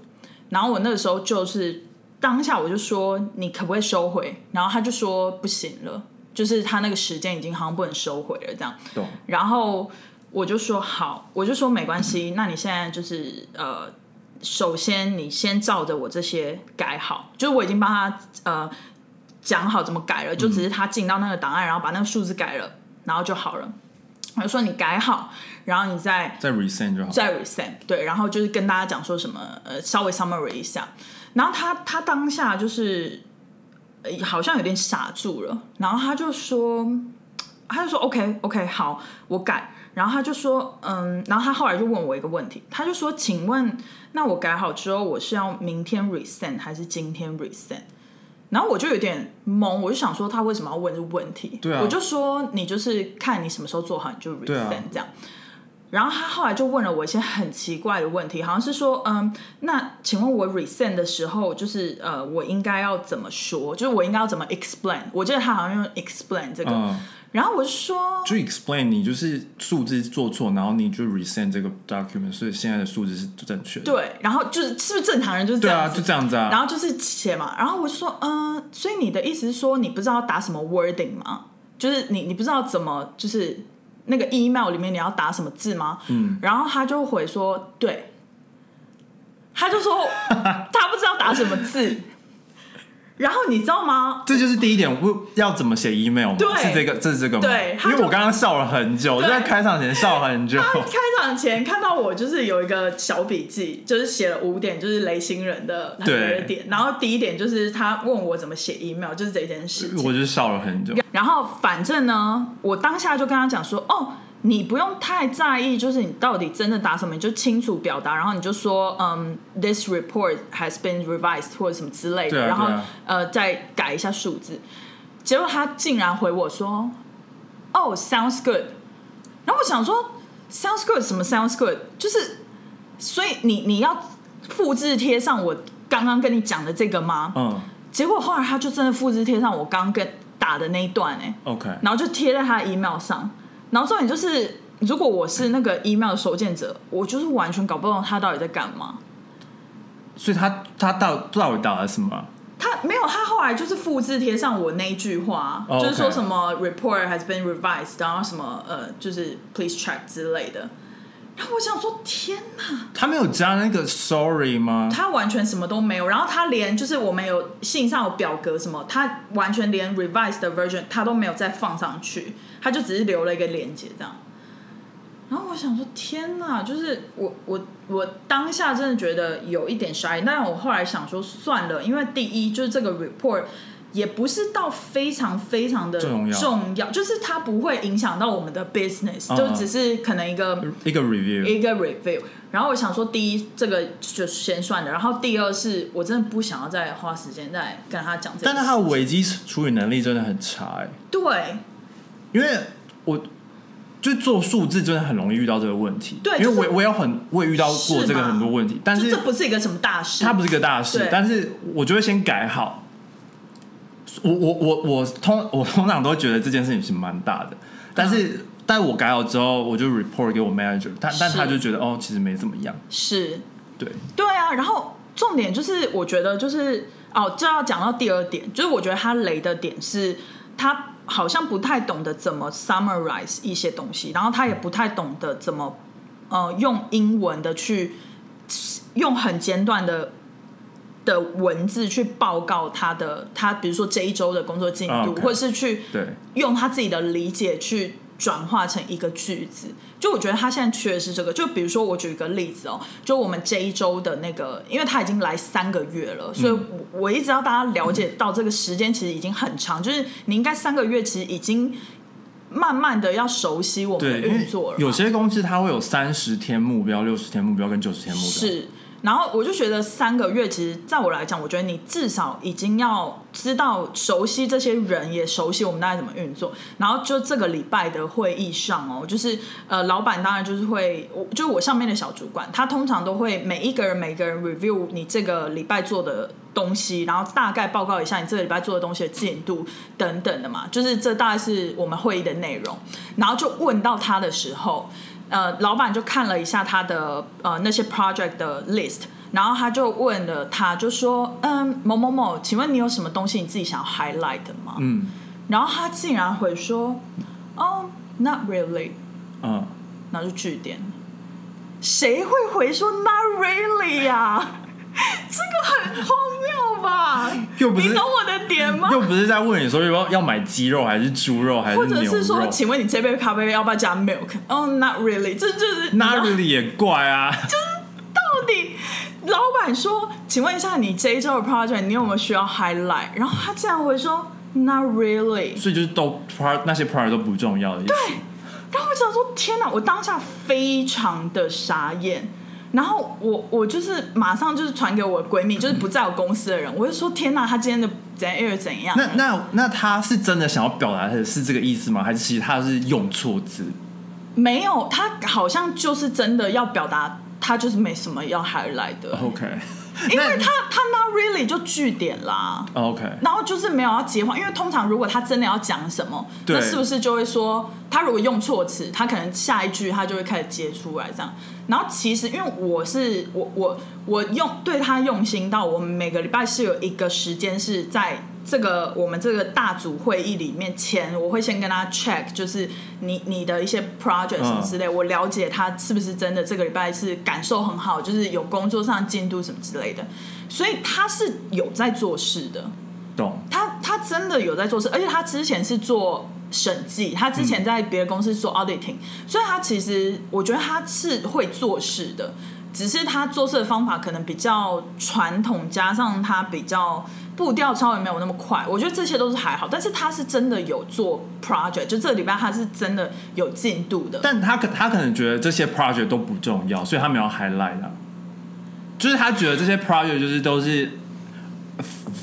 [SPEAKER 1] 然后我那个时候就是当下我就说你可不可以收回，然后他就说不行了，就是他那个时间已经好像不能收回了这样，
[SPEAKER 2] 懂，
[SPEAKER 1] 然后我就说好，我就说没关系，那你现在就是呃，首先你先照着我这些改好，就是我已经帮他呃讲好怎么改了，就只是他进到那个档案，然后把那个数字改了，然后就好了。我就说你改好，然后你再
[SPEAKER 2] 再 resend 就好。
[SPEAKER 1] 再 resend 对，然后就是跟大家讲说什么呃，稍微 summary 一下。然后他他当下就是、呃好像有点傻住了，然后他就说，他就说 OK OK 好，我改。然后他就说，嗯，然后他后来就问我一个问题，他就说，请问，那我改好之后，我是要明天 resend 还是今天 resend？然后我就有点懵，我就想说他为什么要问这个问题？
[SPEAKER 2] 对啊
[SPEAKER 1] 我就说你就是看你什么时候做好你就
[SPEAKER 2] 啊
[SPEAKER 1] 这样。然后他后来就问了我一些很奇怪的问题，好像是说，嗯，那请问我 resend 的时候，就是呃，我应该要怎么说？就是我应该要怎么 explain？我记得他好像用 explain 这个，
[SPEAKER 2] 嗯，
[SPEAKER 1] 然后我就说，
[SPEAKER 2] 就 explain 你就是数字做错，然后你就 resend 这个 document，所以现在的数字是正确的。
[SPEAKER 1] 对，然后就是是不是正常人就是这
[SPEAKER 2] 对啊？就这样子啊。
[SPEAKER 1] 然后就是写嘛，然后我就说，嗯、所以你的意思是说，你不知道打什么 wording 吗？就是你你不知道怎么就是那个 email 里面你要打什么字吗？
[SPEAKER 2] 嗯，
[SPEAKER 1] 然后他就回说，对，他就说 [LAUGHS] 他不知道打什么字，然后你知道吗？
[SPEAKER 2] 这就是第一点，我要怎么写 email 吗？
[SPEAKER 1] 对
[SPEAKER 2] 是这个，这是这个吗？
[SPEAKER 1] 对
[SPEAKER 2] 因为我刚刚笑了很久，就在开场前笑了很久。
[SPEAKER 1] 他开场前看到我就是有一个小笔记，就是写了五点，就是雷星人的很多
[SPEAKER 2] 对
[SPEAKER 1] 点。然后第一点就是他问我怎么写 email，就是这件事情。
[SPEAKER 2] 我就笑了很久。
[SPEAKER 1] 然后反正呢，我当下就跟他讲说，哦，你不用太在意，就是你到底真的打什么，你就清楚表达，然后你就说，嗯，this report has been revised 或者什么之类的，
[SPEAKER 2] 啊
[SPEAKER 1] 然后
[SPEAKER 2] 啊
[SPEAKER 1] 呃再改一下数字。结果他竟然回我说，哦、s o u n d s good。然后我想说，sounds good 什么 sounds good，就是所以你你要复制贴上我刚刚跟你讲的这个吗？
[SPEAKER 2] 嗯
[SPEAKER 1] 结果后来他就真的复制贴上我刚刚跟打的那一段哎、
[SPEAKER 2] ，OK，
[SPEAKER 1] 然后就贴在他的 email 上。然后重点就是，如果我是那个 email 的收件者，我就是完全搞不懂他到底在干嘛。
[SPEAKER 2] 所以他他到到底打了什么？
[SPEAKER 1] 他没有，他后来就是复制贴上我那一句话
[SPEAKER 2] 哦
[SPEAKER 1] 就是说什么 report has been revised，然后什么呃，就是 please check 之类的。然后我想说，天哪，
[SPEAKER 2] 他没有加那个 sorry 吗？
[SPEAKER 1] 他完全什么都没有。然后他连就是我们有信上有表格什么，他完全连 revised 的 version 他都没有再放上去，他就只是留了一个链接这样。然后我想说，天哪！就是我我我当下真的觉得有一点 shy，，但我后来想说算了，因为第一就是这个 report 也不是到非常非常的
[SPEAKER 2] 重要。
[SPEAKER 1] 重要就是它不会影响到我们的 business，、
[SPEAKER 2] 嗯。
[SPEAKER 1] 就只是可能一个
[SPEAKER 2] 一个 review，
[SPEAKER 1] 一个 review。然后我想说，第一这个就先算了，然后第二是我真的不想要再花时间再跟他讲这个。
[SPEAKER 2] 但是他的危机处理能力真的很差哎、
[SPEAKER 1] 对。
[SPEAKER 2] 因为我就做数字真的很容易遇到这个问题，
[SPEAKER 1] 对因为
[SPEAKER 2] 我也我也有很我也遇到过这个很多问题，但
[SPEAKER 1] 是这不是一个什么大事，
[SPEAKER 2] 它不是一个大事，但是我就会先改好。我我我我通我通常都觉得这件事情是蛮大的，但是、但我改好之后，我就 report 给我 manager，但但他就觉得哦，其实没怎么样，
[SPEAKER 1] 是。
[SPEAKER 2] 对，
[SPEAKER 1] 对啊，然后重点就是，我觉得就是哦，这要讲到第二点，就是我觉得他雷的点是，他好像不太懂得怎么 summarize 一些东西，然后他也不太懂得怎么呃用英文的去用很简短的。的文字去报告他的他，比如说这一周的工作进度，或者是去
[SPEAKER 2] 对，
[SPEAKER 1] 用他自己的理解去转化成一个句子。就我觉得他现在缺的是这个。就比如说，我举一个例子哦，就我们这一周的那个，因为他已经来三个月了，所以
[SPEAKER 2] 嗯
[SPEAKER 1] 我我一直要大家了解到这个时间其实已经很长，就是你应该三个月其实已经慢慢的要熟悉我们的运作了。
[SPEAKER 2] 有些公司它会有三十天目标、六十天目标跟九十天目标，
[SPEAKER 1] 是，然后我就觉得三个月，其实在我来讲，我觉得你至少已经要知道熟悉这些人，也熟悉我们大概怎么运作。然后就这个礼拜的会议上哦，就是呃，老板当然就是会，我就我上面的小主管，他通常都会每一个人每个人 review 你这个礼拜做的东西，然后大概报告一下你这个礼拜做的东西的进度等等的嘛，就是这大概是我们会议的内容。然后就问到他的时候，呃，老板就看了一下他的呃那些 project 的 list，然后他就问了他，就说，嗯，某某某，请问你有什么东西你自己想要 highlight 的吗？
[SPEAKER 2] 嗯
[SPEAKER 1] 然后他竟然回说，哦，not really，
[SPEAKER 2] 嗯，
[SPEAKER 1] 然后就句点。谁会回说 not really 呀、[LAUGHS] 这个很荒谬吧？
[SPEAKER 2] 又不是
[SPEAKER 1] 你懂我的点吗？
[SPEAKER 2] 又不是在问你说要要买鸡肉还是猪肉还是
[SPEAKER 1] 或者是说，请问你这杯咖啡要不要加 milk？哦、n o t really，这就是
[SPEAKER 2] Not really 也怪啊，就是
[SPEAKER 1] 到底老板说，请问一下你这一周的 project 你有没有需要 highlight？然后他竟然会说 not really。
[SPEAKER 2] 所以就是都 part 那些 part 都不重要的意思。
[SPEAKER 1] 对，然后我想说，天哪！我当下非常的傻眼。然后我我就是马上就是传给我的闺蜜，就是不在我公司的人，我就说天哪，她今天的怎样又怎样？
[SPEAKER 2] 那那那她是真的想要表达的是这个意思吗？还是其实她是用错字？
[SPEAKER 1] 没有，她好像就是真的要表达，她就是没什么要 highlight 的
[SPEAKER 2] ，OK，[LAUGHS]
[SPEAKER 1] 因为他他 not really 就据点啦。
[SPEAKER 2] OK，
[SPEAKER 1] 然后就是没有要接话，因为通常如果他真的要讲什么，
[SPEAKER 2] 对
[SPEAKER 1] 那是不是就会说他如果用错词，他可能下一句他就会开始接出来这样。然后其实因为我是我我我用对他用心到，我们每个礼拜是有一个时间是在这个我们这个大组会议里面前，我会先跟他 check，就是你你的一些 project 什么之类，我了解他是不是真的这个礼拜是感受很好，就是有工作上进度什么之类的，所以他是有在做事的。
[SPEAKER 2] 懂。
[SPEAKER 1] 他他真的有在做事，而且他之前是做审计，他之前在别的公司做 auditing，、所以他其实我觉得他是会做事的，只是他做事的方法可能比较传统，加上他比较步调稍微没有那么快，我觉得这些都是还好，但是他是真的有做 project，就这个礼拜他是真的有进度的，
[SPEAKER 2] 但他可他可能觉得这些 project 都不重要，所以他没有 highlight 啊。就是他觉得这些 project 就是都是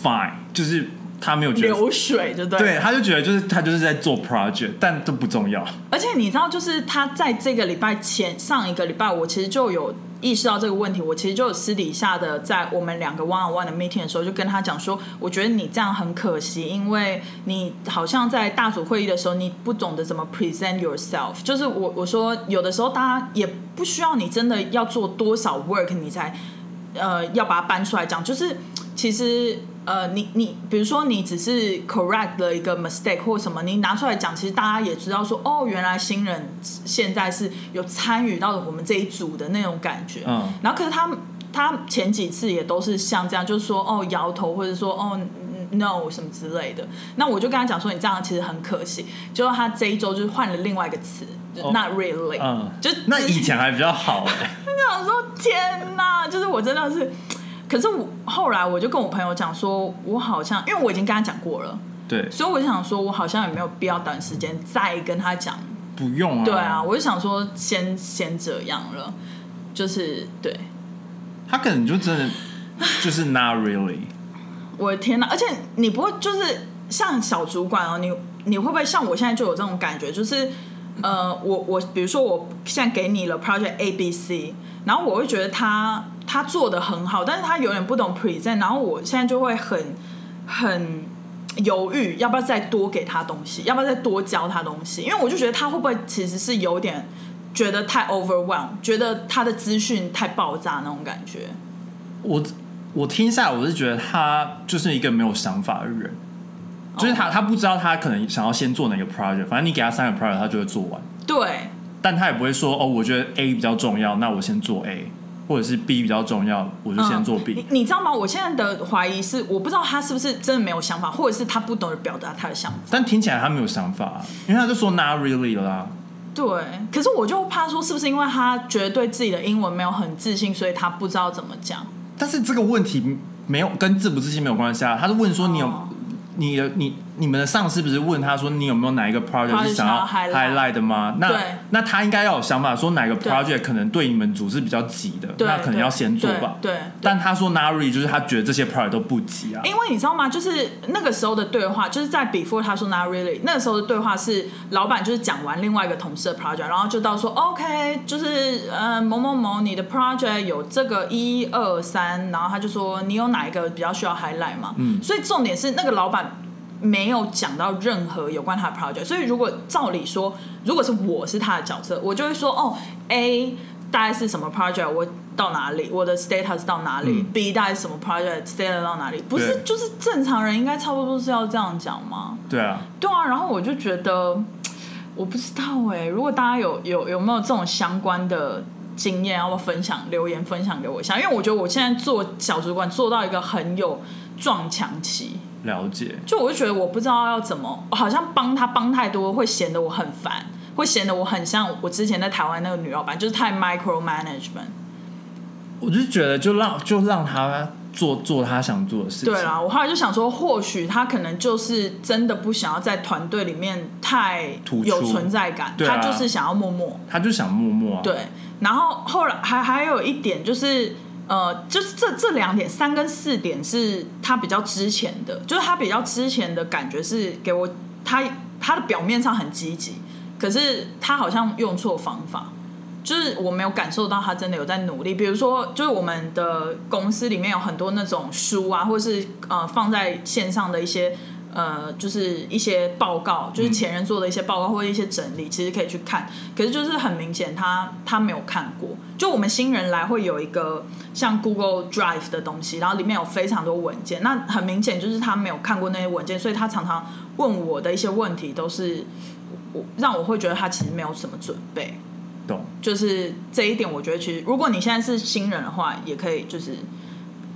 [SPEAKER 2] fine，就是他没有觉得，
[SPEAKER 1] 流水，对不对？
[SPEAKER 2] 对，他就觉得就是他就是在做 project，但都不重要。
[SPEAKER 1] 而且你知道，就是他在这个礼拜前上一个礼拜，我其实就有意识到这个问题。我其实就有私底下的在我们两个 one on one 的 meeting 的时候，就跟他讲说，我觉得你这样很可惜，因为你好像在大组会议的时候，你不懂得怎么 present yourself。就是我我说，有的时候大家也不需要你真的要做多少 work，你才呃要把它搬出来讲。就是其实。呃，你你比如说你只是 correct 了一个 mistake 或什么，你拿出来讲，其实大家也知道说，哦，原来新人现在是有参与到我们这一组的那种感觉。嗯。然后可是他他前几次也都是像这样，就是说哦摇头或者说哦 no 什么之类的。那我就跟他讲说，你这样其实很可惜。就他这一周就是换了另外一个词，not really。嗯。就
[SPEAKER 2] 那以前还比较好。[LAUGHS]
[SPEAKER 1] 我想说天哪，就是我真的是。可是我后来我就跟我朋友讲说，我好像因为我已经跟他讲过了，
[SPEAKER 2] 对，
[SPEAKER 1] 所以我就想说，我好像也没有必要短时间再跟他讲，
[SPEAKER 2] 不用啊，
[SPEAKER 1] 对啊，我就想说先先这样了，就是对，
[SPEAKER 2] 他可能就真的就是 not really，
[SPEAKER 1] 我的天哪！而且你不会就是像小主管哦，你你会不会像我现在就有这种感觉，就是呃，我我比如说我现在给你了 project A B C，然后我会觉得他。他做的很好，但是他有点不懂 present，然后我现在就会很很犹豫，要不要再多给他东西，要不要再多教他东西？因为我就觉得他会不会其实是有点觉得太 overwhelm，觉得他的资讯太爆炸那种感觉。
[SPEAKER 2] 我我听下来，我是觉得他就是一个没有想法的人，就是他他不知道他可能想要先做哪个 project，反正你给他三个 project，他就会做完。
[SPEAKER 1] 对，
[SPEAKER 2] 但他也不会说哦，我觉得 A 比较重要，那我先做 A。或者是 B 比较重要，我就先做 B。
[SPEAKER 1] 你你知道吗？我现在的怀疑是，我不知道他是不是真的没有想法，或者是他不懂得表达他的想法。
[SPEAKER 2] 但听起来他没有想法，因为他就说 Not really 啦。
[SPEAKER 1] 对，可是我就怕说，是不是因为他觉得对自己的英文没有很自信，所以他不知道怎么讲？
[SPEAKER 2] 但是这个问题没有跟自不自信没有关系啊。他是问说你有。你的你你们的上司不是问他说你有没有哪一个 project 是想要 highlight 的吗？那那他应该要有想法，说哪个 project 可能对你们组是比较急的，那可能要先做吧。
[SPEAKER 1] 对，
[SPEAKER 2] 但他说 Nari 就是他觉得这些 project 都不急啊。
[SPEAKER 1] 因为你知道吗？就是那个时候的对话，就是在 before 他说 Nari，那个时候的对话是老板就是讲完另外一个同事的 project，然后就到说 OK，就是呃某某某你的 project 有这个一二三，然后他就说你有哪一个比较需要 highlight 嘛？嗯，所以重点是那个老板。没有讲到任何有关他的 project，所以如果照理说，如果是我是他的角色，我就会说哦，A 大概是什么 project，我到哪里，我的 status 到哪里，B 大概是什么 project，status 到哪里，不是就是正常人应该差不多是要这样讲吗？
[SPEAKER 2] 对啊，
[SPEAKER 1] 对啊，然后我就觉得我不知道哎，如果大家有有有没有这种相关的经验，要不要分享留言分享给我一下？因为我觉得我现在做小主管做到一个很有撞墙期。
[SPEAKER 2] 了解，
[SPEAKER 1] 就我就觉得我不知道要怎么，好像帮他帮太多，会显得我很烦，会显得我很像我之前在台湾那个女老板，就是太 micro management。
[SPEAKER 2] 我就觉得就让就让他做做他想做的事情。
[SPEAKER 1] 对啦，我后来就想说，或许他可能就是真的不想要在团队里面太有存在感，他就是想要默默，
[SPEAKER 2] 他就想默默。
[SPEAKER 1] 啊对，然后后来还还有一点就是。呃，就是这这两点，三跟四点是他比较之前的，就是他比较之前的感觉是给我他他的表面上很积极，可是他好像用错方法，就是我没有感受到他真的有在努力。比如说，就是我们的公司里面有很多那种书啊，或是呃放在线上的一些。呃，就是一些报告，就是前人做的一些报告或者一些整理，其实可以去看。可是就是很明显，他他没有看过。就我们新人来会有一个像 Google Drive 的东西，然后里面有非常多文件。那很明显就是他没有看过那些文件，所以他常常问我的一些问题都是我让我会觉得他其实没有什么准备。
[SPEAKER 2] 懂。
[SPEAKER 1] 就是这一点，我觉得其实如果你现在是新人的话，也可以就是。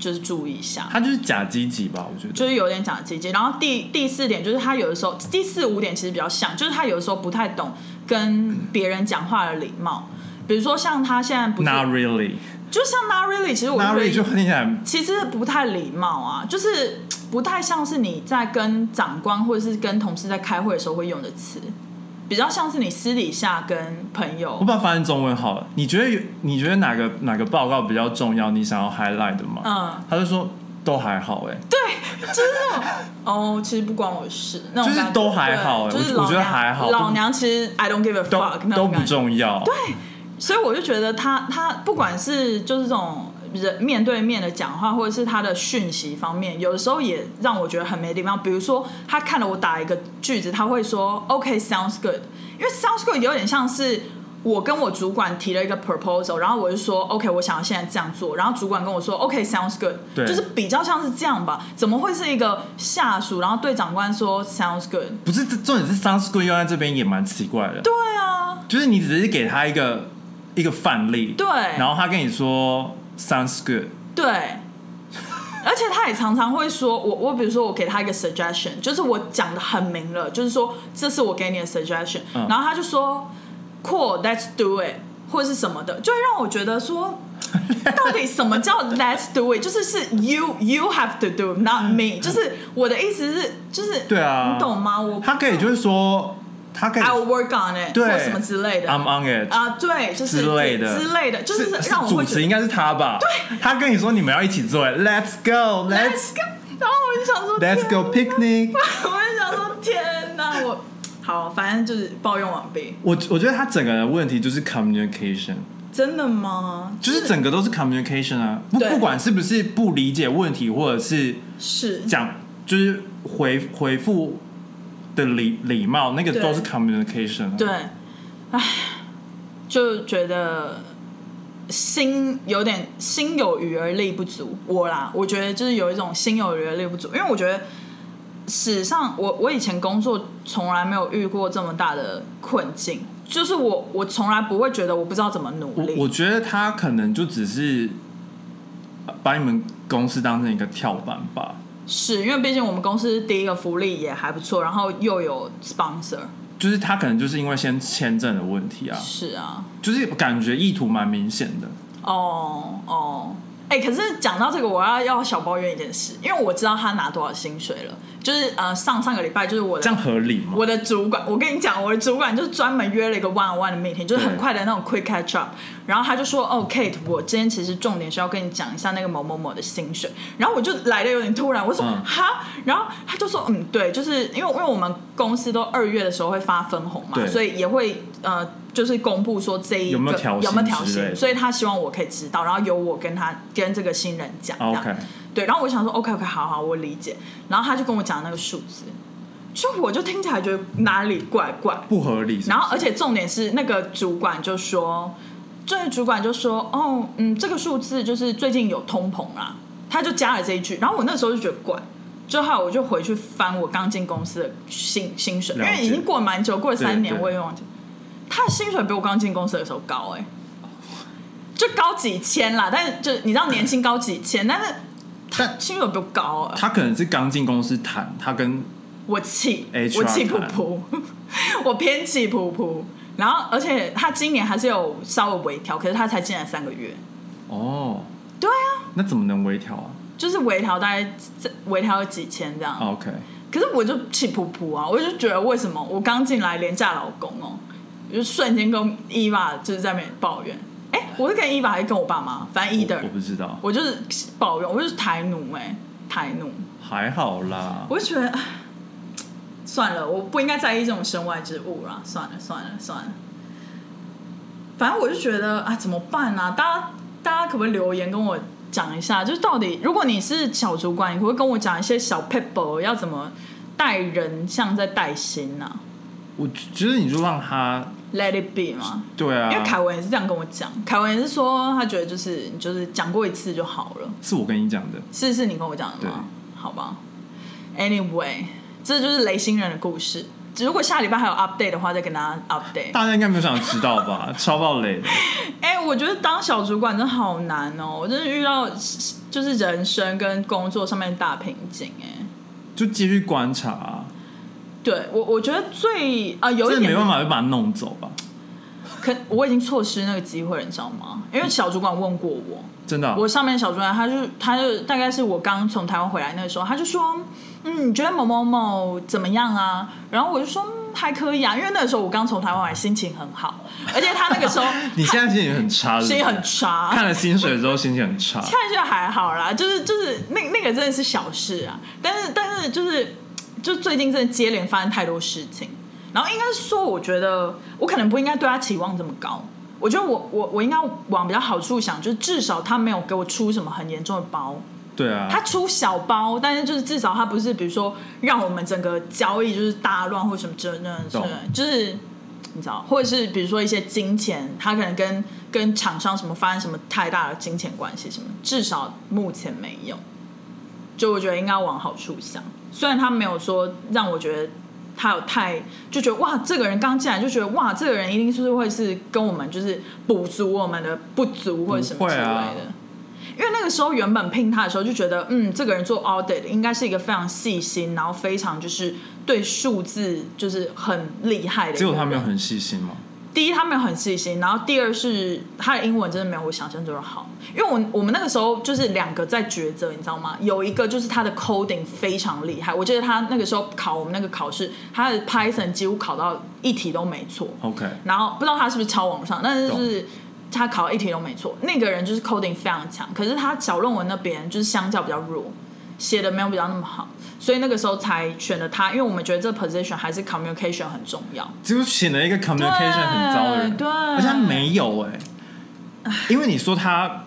[SPEAKER 1] 就是注意一下，
[SPEAKER 2] 他就是假积极吧，我觉得
[SPEAKER 1] 就是有点假积极。然后第第四点就是他有的时候，第四五点其实比较像，就是他有的时候不太懂跟别人讲话的礼貌。比如说像他现在不
[SPEAKER 2] ，Not really，
[SPEAKER 1] 就像 Not really，其实我
[SPEAKER 2] narrowly 就听起来
[SPEAKER 1] 其实不太礼貌啊，就是不太像是你在跟长官或者是跟同事在开会的时候会用的词。比较像是你私底下跟朋友，
[SPEAKER 2] 我把它翻成中文好了。你觉得你觉得哪个哪个报告比较重要？你想要 highlight 的吗？嗯，他就说都还好哎，
[SPEAKER 1] 对，就是那种哦，其实不关我事，
[SPEAKER 2] 就是都还好
[SPEAKER 1] 对就是
[SPEAKER 2] 欸我我觉得还好
[SPEAKER 1] 老娘其实 I don't give a fuck 那
[SPEAKER 2] 都不。重要。对，
[SPEAKER 1] 所以我就觉得他他不管是就是这种人面对面的讲话，或者是他的讯息方面，有的时候也让我觉得很没礼貌。比如说，他看了我打一个句子，他会说 “OK sounds good”，因为 “sounds good” 有点像是。我跟我主管提了一个 proposal，然后我就说 OK，我想要现在这样做，然后主管跟我说 OK，sounds、good，
[SPEAKER 2] 对
[SPEAKER 1] 就是比较像是这样吧？怎么会是一个下属，然后对长官说 sounds good？
[SPEAKER 2] 不是这重点是 sounds good 用在这边也蛮奇怪的。
[SPEAKER 1] 对啊，
[SPEAKER 2] 就是你只是给他一个一个范例，
[SPEAKER 1] 对
[SPEAKER 2] 然后他跟你说 sounds good，
[SPEAKER 1] 对，而且他也常常会说，我我比如说我给他一个 suggestion，就是我讲的很明了，就是说这是我给你的 suggestion，、
[SPEAKER 2] 嗯
[SPEAKER 1] 然后他就说 cool，let's do it，或者是什么的，就会让我觉得说。[LAUGHS] 到底什么叫 Let's do it？就是是 you you have to do，not me。就是我的意思是，就是
[SPEAKER 2] 对啊
[SPEAKER 1] 你懂吗？我
[SPEAKER 2] 他可以就是说，他可以
[SPEAKER 1] I will work on it，
[SPEAKER 2] 对
[SPEAKER 1] 或什么之类的
[SPEAKER 2] I'm on it
[SPEAKER 1] 啊，对，就是
[SPEAKER 2] 之类的
[SPEAKER 1] 之类的，就是让我
[SPEAKER 2] 主
[SPEAKER 1] 会觉得
[SPEAKER 2] 持应该是他吧？对，他跟你说你们要一起做，Let's go，Let's
[SPEAKER 1] go，然后我就想说
[SPEAKER 2] Let's go picnic。[LAUGHS]
[SPEAKER 1] 我就想说，天哪，我好，反正就是抱怨完毕。
[SPEAKER 2] 我我觉得他整个的问题就是 communication，
[SPEAKER 1] 真的吗？
[SPEAKER 2] 就是整个都是 communication 啊，不不管是不是不理解问题，或者是
[SPEAKER 1] 是
[SPEAKER 2] 讲就是回回复的礼礼貌，那个都是 communication 啊。
[SPEAKER 1] 对，唉，就觉得心有点心有余而力不足。我啦，我觉得就是有一种心有余而力不足，因为我觉得史上我我以前工作从来没有遇过这么大的困境，就是我我从来不会觉得我不知道怎么努力。
[SPEAKER 2] 我我觉得他可能就只是把你们公司当成一个跳板吧，
[SPEAKER 1] 是因为毕竟我们公司第一个福利也还不错，然后又有 sponsor。
[SPEAKER 2] 就是他可能就是因为先签证的问题啊，
[SPEAKER 1] 是啊，
[SPEAKER 2] 就是感觉意图蛮明显的。
[SPEAKER 1] 哦哦，哎、可是讲到这个，我要要小抱怨一件事，因为我知道他拿多少薪水了，就是呃上上个礼拜就是我的
[SPEAKER 2] 这样合理吗？
[SPEAKER 1] 我的主管，我跟你讲，我的主管就是专门约了一个 one on one 的 meeting，就是很快的那种 quick catch up。然后他就说：“哦，Kate，我今天其实重点是要跟你讲一下那个某某某的薪水。”然后我就来的有点突然，我说：“
[SPEAKER 2] 嗯
[SPEAKER 1] 哈？”然后他就说：“嗯，对，就是因为因为我们公司都二月的时候会发分红嘛，所以也会呃，就是公布说这一个
[SPEAKER 2] 有没有调薪
[SPEAKER 1] 有没有调薪，所以他希望我可以知道，然后由我跟他跟这个新人讲。这样
[SPEAKER 2] OK，
[SPEAKER 1] 对，然后我想说，OK OK，好好，我理解。然后他就跟我讲那个数字，就我就听起来觉得哪里怪怪。
[SPEAKER 2] 不合理是不是。
[SPEAKER 1] 然后而且重点是那个主管就说，这位主管就说，哦，嗯，这个数字就是最近有通膨啦，他就加了这一句。然后我那时候就觉得怪。之后我就回去翻我刚进公司的薪薪水，因为已经过了蛮久，过了三年，我也忘记。他的薪水比我刚进公司的时候高哎、就高几千啦，但是就你知道年薪高几千，但是
[SPEAKER 2] 他
[SPEAKER 1] 薪水比我高啊，
[SPEAKER 2] 他可能是刚进公司谈，他跟
[SPEAKER 1] 我气我气噗
[SPEAKER 2] 谈
[SPEAKER 1] 噗，[LAUGHS] 我偏气噗噗。然后，而且他今年还是有稍微微调，可是他才进来三个月。
[SPEAKER 2] 哦，
[SPEAKER 1] 对啊，
[SPEAKER 2] 那怎么能微调啊
[SPEAKER 1] 就是微调大概这微调了几千这样。
[SPEAKER 2] 哦？OK，
[SPEAKER 1] 可是我就气噗噗啊，我就觉得为什么我刚进来廉价老公哦，就瞬间跟伊娃就是在那边抱怨。哎，我是跟伊娃还是跟我爸妈？反正
[SPEAKER 2] 我
[SPEAKER 1] either
[SPEAKER 2] 我不知道，
[SPEAKER 1] 我就是抱怨，我就是台奴哎、台奴。
[SPEAKER 2] 还好啦。
[SPEAKER 1] 我就觉得，唉算了，我不应该在意这种身外之物啦。算了，算了，算了。反正我就觉得啊，怎么办呢、大家，大家可不可以留言跟我讲一下？就是到底，如果你是小主管，你可不可以跟我讲一些小 paper 要怎么带人，像在带薪啊
[SPEAKER 2] 我觉得你就让他
[SPEAKER 1] ，？Let it be 嘛。
[SPEAKER 2] 对啊，
[SPEAKER 1] 因为凯文也是这样跟我讲，凯文也是说他觉得就是你就是讲过一次就好了。
[SPEAKER 2] 是我跟你讲的，
[SPEAKER 1] 是是你跟我讲的吗？好吧。Anyway，这就是雷星人的故事。如果下礼拜还有 update 的话，再跟大家 update。
[SPEAKER 2] 大家应该没有想知道吧？[LAUGHS] 超爆雷的，
[SPEAKER 1] 哎、我觉得当小主管真的好难哦，我真的遇到就是人生跟工作上面的大瓶颈哎。
[SPEAKER 2] 就继续观察啊，
[SPEAKER 1] 对我，我觉得最啊、有一点
[SPEAKER 2] 这没办法就把它弄走吧？
[SPEAKER 1] 可我已经错失那个机会了，你知道吗？因为小主管问过我，
[SPEAKER 2] 真的啊、
[SPEAKER 1] 我上面的小主管，他就他就大概是我刚从台湾回来那个时候，他就说，嗯，你觉得某某某怎么样啊？然后我就说，嗯还可以啊，因为那个时候我刚从台湾来，心情很好，而且他那个时候 [LAUGHS]
[SPEAKER 2] 你现在心情很差，[LAUGHS]
[SPEAKER 1] 心情很差，
[SPEAKER 2] 看了薪水之后心情很差。
[SPEAKER 1] 现在就还好啦，就是就是那那个真的是小事啊，但是但是就是就最近真的接连发生太多事情，然后应该说，我觉得我可能不应该对他期望这么高。我觉得我我我应该往比较好处想，就是至少他没有给我出什么很严重的包。
[SPEAKER 2] 对啊，
[SPEAKER 1] 他出小包，但是就是至少他不是，比如说让我们整个交易就是大乱或什么之类的，就是你知道，或者是比如说一些金钱，他可能跟跟厂商什么发生什么太大的金钱关系什么，至少目前没有。就我觉得应该往好处想，虽然他没有说让我觉得他有太就觉得哇，这个人刚进来就觉得哇，这个人一定是会是跟我们就是补足我们的不足或者什么之类的。因为那个时候原本聘他的时候就觉得，嗯，这个人做 audit 应该是一个非常细心，然后非常就是对数字就是很厉害的。
[SPEAKER 2] 只有他没有很细心吗？
[SPEAKER 1] 第一，他没有很细心，然后第二是他的英文真的没有我想象中的好。因为我我们那个时候就是两个在抉择，你知道吗？有一个就是他的 coding 非常厉害，我记得他那个时候考我们那个考试，他的 Python 几乎考到一题都没错。
[SPEAKER 2] OK，
[SPEAKER 1] 然后不知道他是不是抄网上，但是就是。他考一题都没错，那个人就是 coding 非常强，可是他小论文那边就是相较比较弱，写的没有比较那么好，所以那个时候才选了他，因为我们觉得这个 position 还是 communication 很重要。
[SPEAKER 2] 就选了一个 communication 很糟的人，
[SPEAKER 1] 对，
[SPEAKER 2] 而且他没有哎，因为你说他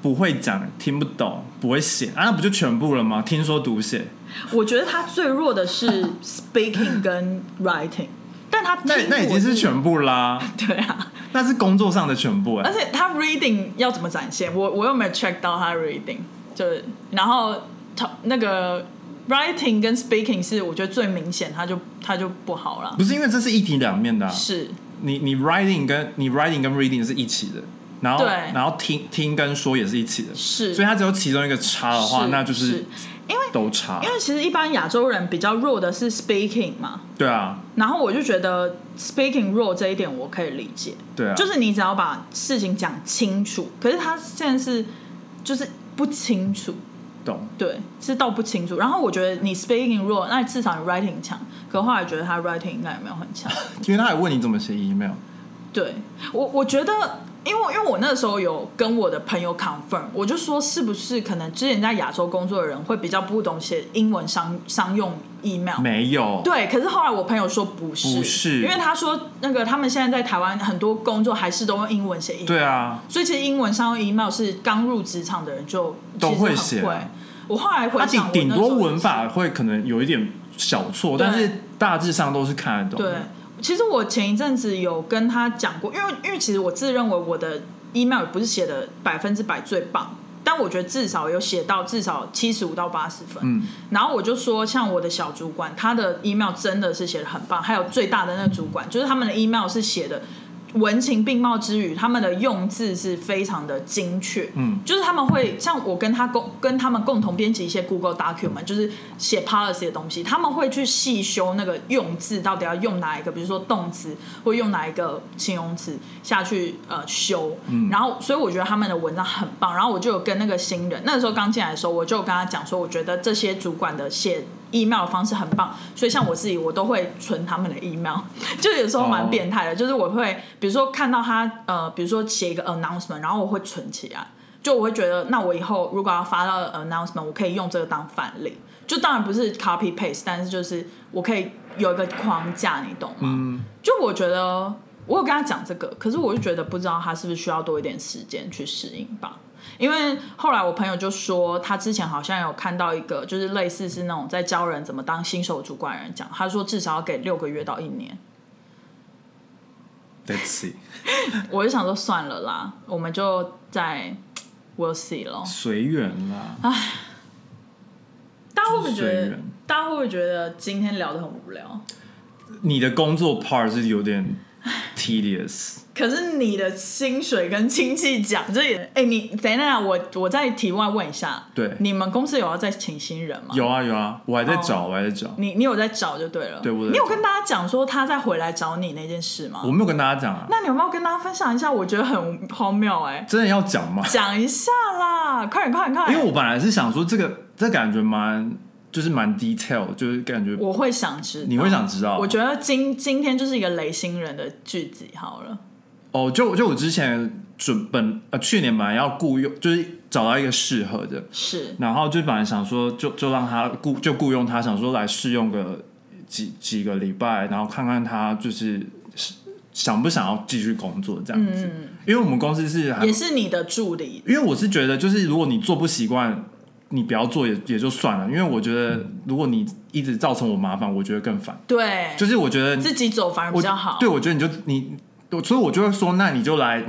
[SPEAKER 2] 不会讲、听不懂、不会写啊，那不就全部了吗？听说读写，
[SPEAKER 1] 我觉得他最弱的是 speaking 跟 writing。但他
[SPEAKER 2] 那那已经是全部啦，[LAUGHS]
[SPEAKER 1] 对啊，
[SPEAKER 2] 那是工作上的全部哎。
[SPEAKER 1] 而且他 reading 要怎么展现？我我又没有 check 到他 reading，就是然后他那个 writing 跟 speaking 是我觉得最明显，他就他就不好了。
[SPEAKER 2] 不是因为这是一体两面的，
[SPEAKER 1] 是
[SPEAKER 2] 你你 writing 跟你 writing 跟 reading 是一起的，然后然后听听跟说也是一起的，
[SPEAKER 1] 是，
[SPEAKER 2] 所以他只有其中一个差的话，那就是。
[SPEAKER 1] 因为
[SPEAKER 2] 都差，
[SPEAKER 1] 因为其实一般亚洲人比较弱的是 speaking 嘛。
[SPEAKER 2] 对啊。
[SPEAKER 1] 然后我就觉得 speaking 弱这一点我可以理解。
[SPEAKER 2] 对啊。
[SPEAKER 1] 就是你只要把事情讲清楚，可是他现在是就是不清楚。
[SPEAKER 2] 懂。
[SPEAKER 1] 对，是倒不清楚。然后我觉得你 speaking 弱，那至少你 writing 强。可后来觉得他 writing 应该也没有很强。[LAUGHS]
[SPEAKER 2] 因为他还问你怎么写 email。
[SPEAKER 1] 对我，我觉得。因为因为我那时候有跟我的朋友 confirm，我就说是不是可能之前在亚洲工作的人会比较不懂写英文商商用 email？
[SPEAKER 2] 没有。
[SPEAKER 1] 对，可是后来我朋友说不是，
[SPEAKER 2] 不是，
[SPEAKER 1] 因为他说那个他们现在在台湾很多工作还是都用英文写 email。
[SPEAKER 2] 对啊。
[SPEAKER 1] 所以其实英文商用 email 是刚入职场的人就
[SPEAKER 2] 都会写。
[SPEAKER 1] 我后来回想，
[SPEAKER 2] 顶多文法会可能有一点小错，但是大致上都是看得懂。
[SPEAKER 1] 对。其实我前一阵子有跟他讲过，因为因为其实我自认为我的 email 不是写的百分之百最棒，但我觉得至少有写到至少七十五到八十分。嗯，然后我就说，像我的小主管，他的 email 真的是写的很棒，还有最大的那个主管，就是他们的 email 是写的。文情并茂之余，他们的用字是非常的精确。嗯，就是他们会像我跟他共跟他们共同编辑一些 Google document，就是写 policy 的东西，他们会去细修那个用字到底要用哪一个，比如说动词或用哪一个形容词下去呃修。嗯，然后所以我觉得他们的文章很棒。然后我就有跟那个新人，那个时候刚进来的时候，我就跟他讲说，我觉得这些主管的写。Email 的方式很棒，所以像我自己，我都会存他们的 email，[LAUGHS] 就有时候蛮变态的，就是我会比如说看到他呃，比如说写一个 announcement，然后我会存起来，就我会觉得那我以后如果要发到 announcement，我可以用这个当范例，就当然不是 copy paste，但是就是我可以有一个框架，你懂吗？嗯，就我觉得我有跟他讲这个，可是我就觉得不知道他是不是需要多一点时间去适应吧。因为后来我朋友就说，他之前好像有看到一个，就是类似是那种在教人怎么当新手主管人讲，他说至少要给六个月到一年。
[SPEAKER 2] Let's see。[LAUGHS]
[SPEAKER 1] 我就想说算了啦，我们就在 We'll see 咯。
[SPEAKER 2] 随缘啦。
[SPEAKER 1] 唉，大家会不会觉得？大家会不会觉得今天聊的很无聊？
[SPEAKER 2] 你的工作 part 是有点 [LAUGHS] tedious。
[SPEAKER 1] 可是你的薪水跟亲戚讲，这也哎，你等一下，我我再题外问一下，
[SPEAKER 2] 对，
[SPEAKER 1] 你们公司有要再请新人吗？
[SPEAKER 2] 有啊有啊，我还在找，我还在找。
[SPEAKER 1] 你你有在找就对了，
[SPEAKER 2] 对，我
[SPEAKER 1] 你有跟大家讲说他再回来找你那件事吗？
[SPEAKER 2] 我没有跟大家讲啊。
[SPEAKER 1] 那你有没有跟大家分享一下？我觉得很荒谬哎，
[SPEAKER 2] 真的要讲吗？
[SPEAKER 1] 讲一下啦，快点快点快！
[SPEAKER 2] 因为我本来是想说这个，这感觉蛮就是蛮 detail，就是感觉
[SPEAKER 1] 我会想知道，
[SPEAKER 2] 你会想知道。
[SPEAKER 1] 我觉得今今天就是一个雷星人的句子好了。
[SPEAKER 2] 哦，就就我之前准本呃去年本来要雇佣，就是找到一个适合的，
[SPEAKER 1] 是，
[SPEAKER 2] 然后就本来想说就就让他雇就雇佣他，想说来试用个几几个礼拜，然后看看他就是想不想要继续工作这样子。
[SPEAKER 1] 嗯，
[SPEAKER 2] 因为我们公司是
[SPEAKER 1] 也是你的助理，
[SPEAKER 2] 因为我是觉得，就是如果你做不习惯，你不要做也也就算了。因为我觉得，如果你一直造成我麻烦，我觉得更烦。
[SPEAKER 1] 对，
[SPEAKER 2] 就是我觉得
[SPEAKER 1] 自己走反而比较好。
[SPEAKER 2] 对，我觉得你就你，我所以我就会说，那你就来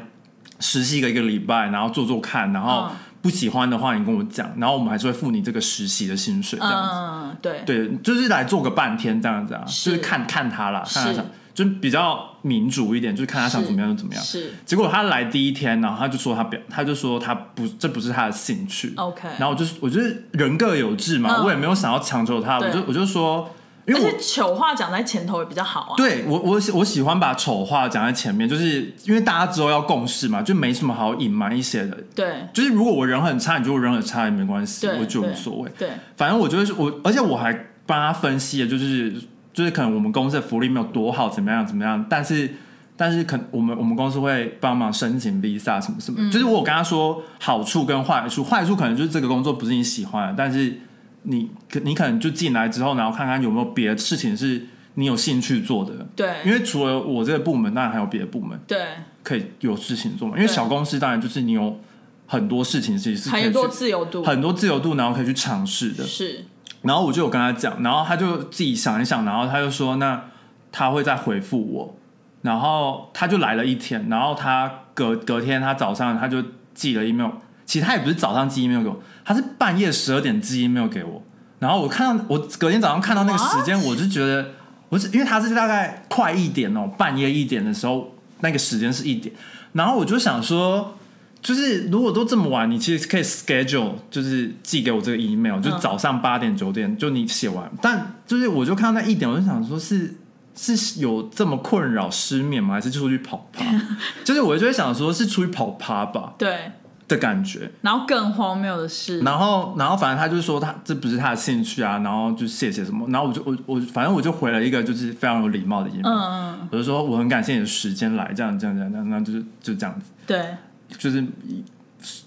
[SPEAKER 2] 实习个一个礼拜，然后做做看，然后
[SPEAKER 1] 嗯
[SPEAKER 2] 不喜欢的话，你跟我讲，然后我们还是会付你这个实习的薪水，这样子。
[SPEAKER 1] 嗯，对，
[SPEAKER 2] 对，就是来做个半天这样子啊，
[SPEAKER 1] 是
[SPEAKER 2] 就是看看他啦，看他
[SPEAKER 1] 是
[SPEAKER 2] 想，就比较民主一点，就是看他想怎么样就怎么样。
[SPEAKER 1] 是
[SPEAKER 2] 结果他来第一天，然后他就说他表，他就说他不，这不是他的兴趣。
[SPEAKER 1] OK。
[SPEAKER 2] 然后我就是，我就是人各有志嘛，
[SPEAKER 1] 嗯
[SPEAKER 2] 我也没有想要强求他，我就我就说，因为我
[SPEAKER 1] 而且糗话讲在前头也比较好啊。
[SPEAKER 2] 对我我喜我喜欢把丑话讲在前面，就是因为大家之后要共事嘛，就没什么好隐瞒一些的。
[SPEAKER 1] 对
[SPEAKER 2] 就是如果我人很差，你觉得我人很差也没关系，
[SPEAKER 1] 对，
[SPEAKER 2] 我觉得
[SPEAKER 1] 对
[SPEAKER 2] 无所谓。
[SPEAKER 1] 对，
[SPEAKER 2] 反正我觉得是我，而且我还帮他分析了，就是就是可能我们公司的福利没有多好，怎么样怎么样，但是但是可我们我们公司会帮忙申请 visa 什么什么，
[SPEAKER 1] 嗯。
[SPEAKER 2] 就是我有跟他说好处跟坏处，坏处可能就是这个工作不是你喜欢的，但是你可你可能就进来之后，然后看看有没有别的事情是你有兴趣做的，
[SPEAKER 1] 对，
[SPEAKER 2] 因为除了我这个部门，当然还有别的部门
[SPEAKER 1] 对，
[SPEAKER 2] 可以有事情做嘛，因为小公司当然就是你有很多事情其实是可以
[SPEAKER 1] 很多自由度，
[SPEAKER 2] 很多自由度，然后可以去尝试的。
[SPEAKER 1] 是
[SPEAKER 2] 然后我就有跟他讲，然后他就自己想一想，然后他就说那他会再回复我，然后他就来了一天，然后他隔隔天他早上他就寄了 email，其实他也不是早上寄 email 给我，他是半夜十二点寄 email 给我，然后我看到我隔天早上看到那个时间，我就觉得我是因为他是大概快一点哦，半夜一点的时候那个时间是一点，然后我就想说。就是如果都这么晚，你其实可以 schedule，就是寄给我这个 email，就是早上八点九点就你写完。但就是我就看到那一点，我就想说是是有这么困扰失眠吗？还是出去跑趴？[LAUGHS] 就是我就会想说是出去跑趴吧
[SPEAKER 1] 对。
[SPEAKER 2] 的感觉。
[SPEAKER 1] 然后更荒谬的是，
[SPEAKER 2] 然后然后反正他就说他这不是他的兴趣啊，然后就谢谢什么。然后我就我我反正我就回了一个就是非常有礼貌的 email，、
[SPEAKER 1] 嗯嗯，
[SPEAKER 2] 我就说我很感谢你的时间来，这样这样这样这样，那就是就这样子。
[SPEAKER 1] 对，
[SPEAKER 2] 就是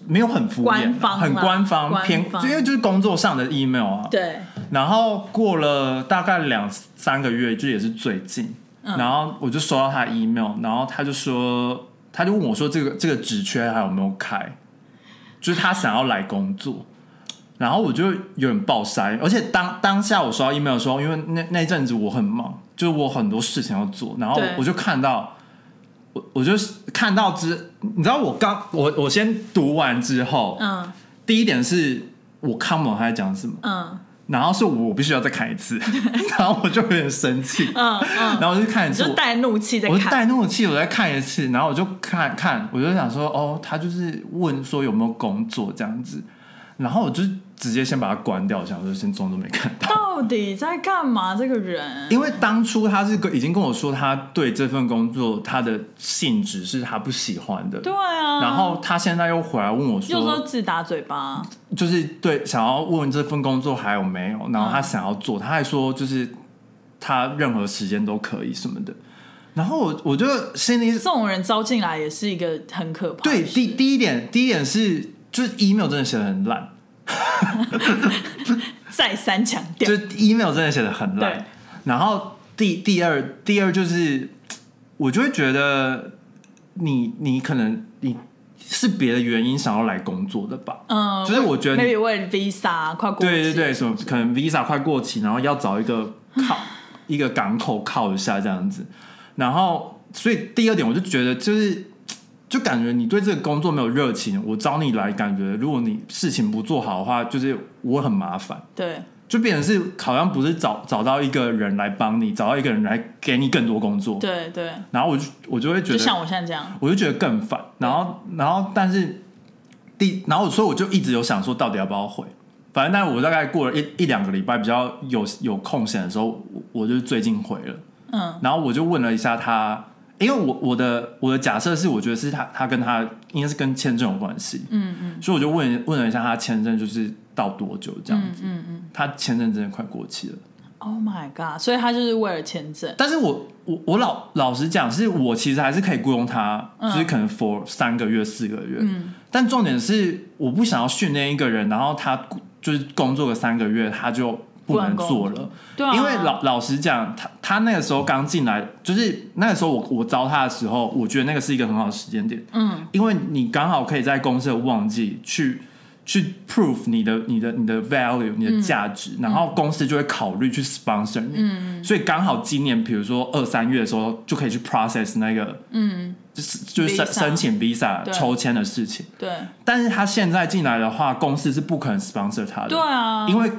[SPEAKER 2] 没有很敷衍
[SPEAKER 1] 官方
[SPEAKER 2] 很官方
[SPEAKER 1] 官
[SPEAKER 2] 偏，
[SPEAKER 1] 方
[SPEAKER 2] 就因为就是工作上的 email 啊。
[SPEAKER 1] 对，
[SPEAKER 2] 然后过了大概两三个月，就也是最近，
[SPEAKER 1] 嗯。
[SPEAKER 2] 然后我就收到他 email，然后他就说，他就问我说这个这个职缺还有没有开，就是他想要来工作。然后我就有点爆塞，而且当当下我收到 email 的时候，因为那那阵子我很忙，就是我很多事情要做，然后
[SPEAKER 1] 对。
[SPEAKER 2] 我就看到，我我就看到之，你知道我刚我我先读完之后，
[SPEAKER 1] 嗯。
[SPEAKER 2] 第一点是我看不懂他在讲什么，
[SPEAKER 1] 嗯。
[SPEAKER 2] 然后是我必须要再看一次，[LAUGHS] 然后我就有点生气，
[SPEAKER 1] 嗯嗯，
[SPEAKER 2] 然后我就看一次，
[SPEAKER 1] 我就带怒气在
[SPEAKER 2] 我就
[SPEAKER 1] 看，
[SPEAKER 2] 带怒气，我再看一次，然后我就看看，我就想说，哦，他就是问说有没有工作这样子，然后我就直接先把它关掉，想说先装作没看到。
[SPEAKER 1] 到底在干嘛？这个人，
[SPEAKER 2] 因为当初他是跟已经跟我说，他对这份工作他的性质是他不喜欢的，
[SPEAKER 1] 对啊，
[SPEAKER 2] 然后他现在又回来问我
[SPEAKER 1] 又说
[SPEAKER 2] 说，
[SPEAKER 1] 自打嘴巴，
[SPEAKER 2] 就是对想要问这份工作还有没有，然后他
[SPEAKER 1] 嗯
[SPEAKER 2] 想要做，他还说就是他任何时间都可以什么的，然后我我就心里
[SPEAKER 1] 这种人招进来也是一个很可怕的
[SPEAKER 2] 对。第第一点第一点是就是 email 真的写的很烂，[LAUGHS]
[SPEAKER 1] 再三强调
[SPEAKER 2] 就，是 email 真的写的很烂
[SPEAKER 1] 对。
[SPEAKER 2] 然后第第二第二就是，我就会觉得你你可能你是别的原因想要来工作的吧？
[SPEAKER 1] 嗯，
[SPEAKER 2] 就是我觉得你
[SPEAKER 1] maybe 为 visa 快过期，
[SPEAKER 2] 对对对，什么可能 visa 快过期，然后要找一个靠 [LAUGHS] 一个港口靠一下这样子。然后，所以第二点我就觉得就是。就感觉你对这个工作没有热情，我招你来，感觉如果你事情不做好的话，就是我很麻烦。
[SPEAKER 1] 对
[SPEAKER 2] 就变成是好像不是找找到一个人来帮你，找到一个人来给你更多工作，
[SPEAKER 1] 对对，
[SPEAKER 2] 然后我就我就会觉得，
[SPEAKER 1] 就像我现在这样，
[SPEAKER 2] 我就觉得更烦。然后然后但是第然后所以我就一直有想说，到底要不要回？反正但我大概过了一一两个礼拜比较有有空闲的时候，我我就最近回了，
[SPEAKER 1] 嗯
[SPEAKER 2] 然后我就问了一下他，因为我我的我的假设是，我觉得是他他跟他应该是跟签证有关系，
[SPEAKER 1] 嗯嗯。
[SPEAKER 2] 所以我就问问了一下他签证就是到多久这样子，
[SPEAKER 1] 嗯嗯
[SPEAKER 2] 他签证真的快过期了。
[SPEAKER 1] ，Oh my god！所以他就是为了签证，
[SPEAKER 2] 但是我我我老老实讲，是我其实还是可以雇佣他，
[SPEAKER 1] 嗯。
[SPEAKER 2] 就是可能 for 三个月四个月，
[SPEAKER 1] 嗯。
[SPEAKER 2] 但重点是我不想要训练一个人，然后他就是工作个三个月他就不能做了。
[SPEAKER 1] 对啊，
[SPEAKER 2] 因为老老实讲，他他那个时候刚进来，就是那个时候我我招他的时候，我觉得那个是一个很好的时间点，
[SPEAKER 1] 嗯。
[SPEAKER 2] 因为你刚好可以在公司的旺季去去 prove 你的你的你的 value 你的价值，然后公司就会考虑去 sponsor 你，
[SPEAKER 1] 嗯。
[SPEAKER 2] 所以刚好今年比如说二三月的时候就可以去 process 那个
[SPEAKER 1] 嗯，
[SPEAKER 2] 就是就是申申请 visa
[SPEAKER 1] 对。
[SPEAKER 2] 抽签的事情，
[SPEAKER 1] 对。
[SPEAKER 2] 但是他现在进来的话，公司是不可能 sponsor 他的，
[SPEAKER 1] 对啊，
[SPEAKER 2] 因为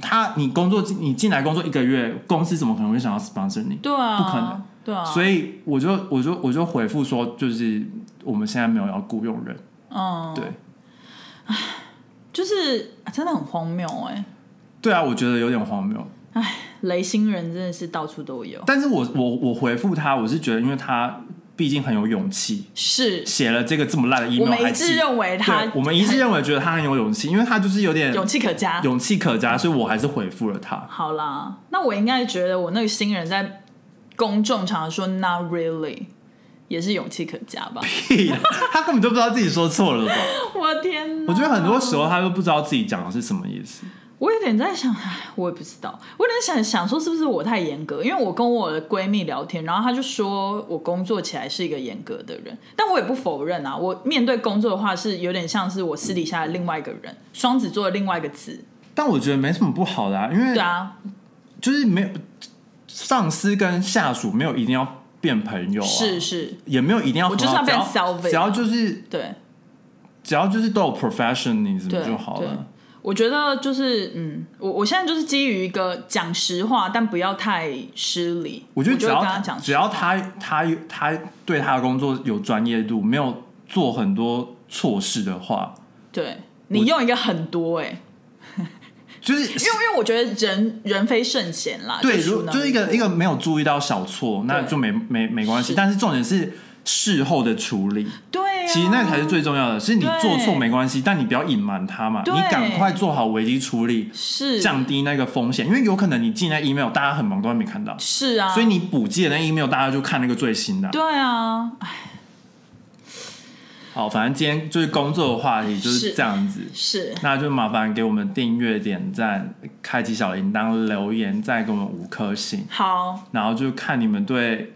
[SPEAKER 2] 他你工作你进来工作一个月，公司怎么可能会想要 sponsor 你？
[SPEAKER 1] 对啊，
[SPEAKER 2] 不可能，
[SPEAKER 1] 对啊，
[SPEAKER 2] 所以我就我就我就回复说，就是我们现在没有要雇佣人，
[SPEAKER 1] 嗯，
[SPEAKER 2] 对，
[SPEAKER 1] 就是啊真的很荒谬哎、
[SPEAKER 2] 对啊，我觉得有点荒谬。
[SPEAKER 1] 雷星人真的是到处都有，
[SPEAKER 2] 但是我我我回复他，我是觉得，因为他毕竟很有勇气，
[SPEAKER 1] 是
[SPEAKER 2] 写了这个这么烂的 email
[SPEAKER 1] 们一致认为他，
[SPEAKER 2] 我们一致认为觉得他很有勇气，因为他就是有点
[SPEAKER 1] 勇气可嘉。
[SPEAKER 2] 勇气可嘉，所以我还是回复了他。
[SPEAKER 1] 好啦，那我应该觉得我那个新人在公众场合说 “not really”，也是勇气可嘉吧？
[SPEAKER 2] 屁，[LAUGHS] 他根本就不知道自己说错了吧？
[SPEAKER 1] 我天！
[SPEAKER 2] 我觉得很多时候他都不知道自己讲的是什么意思。
[SPEAKER 1] 我有点在想，唉，我也不知道，我有点想想说是不是我太严格？因为我跟我的闺蜜聊天，然后她就说我工作起来是一个严格的人，但我也不否认啊。我面对工作的话，是有点像是我私底下的另外一个人，双子座的另外一个字。
[SPEAKER 2] 但我觉得没什么不好的、啊，因为
[SPEAKER 1] 对啊，
[SPEAKER 2] 就是没有上司跟下属没有一定要变朋友啊，
[SPEAKER 1] 是是，
[SPEAKER 2] 也没有一定要
[SPEAKER 1] 我就是要变
[SPEAKER 2] 很好只
[SPEAKER 1] salvage
[SPEAKER 2] 只要就是
[SPEAKER 1] 对
[SPEAKER 2] 只要就是都有 professionalism 就好了。
[SPEAKER 1] 我觉得就是，嗯，我我现在就是基于一个讲实话，但不要太失礼。就
[SPEAKER 2] 我觉得只要只要他他他对他的工作有专业度，没有做很多错事的话，
[SPEAKER 1] 对你用一个很多哎、
[SPEAKER 2] 就是 [LAUGHS]
[SPEAKER 1] 因为因为我觉得人人非圣贤啦，
[SPEAKER 2] 对，
[SPEAKER 1] 就
[SPEAKER 2] 就是一个一个没有注意到小错，那就没没没关系。但是重点是事后的处理，
[SPEAKER 1] 对、啊，
[SPEAKER 2] 其实那才是最重要的。是你做错没关系，但你不要隐瞒他嘛，你赶快做好危机处理，
[SPEAKER 1] 是
[SPEAKER 2] 降低那个风险。因为有可能你进那 email，大家很忙都还没看到，
[SPEAKER 1] 是啊，
[SPEAKER 2] 所以你补寄的那 email，大家就看那个最新的啊。
[SPEAKER 1] 对啊，哎
[SPEAKER 2] 好，反正今天就是工作的话题就是
[SPEAKER 1] 是
[SPEAKER 2] 这样子。
[SPEAKER 1] 是
[SPEAKER 2] 那就麻烦给我们订阅、点赞、开启小铃铛、留言，再给我们五颗星。
[SPEAKER 1] 好，
[SPEAKER 2] 然后就看你们对，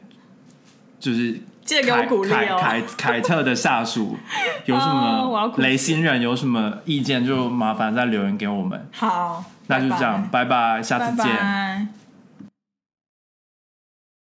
[SPEAKER 2] 就是
[SPEAKER 1] 记得给我
[SPEAKER 2] 凯
[SPEAKER 1] 鼓励哦。
[SPEAKER 2] 凯凯凯特的下属 [LAUGHS] 有什么雷星人有什么意见，就麻烦再留言给我们。
[SPEAKER 1] 好，
[SPEAKER 2] 那就这样，拜拜，下次见。
[SPEAKER 1] 拜拜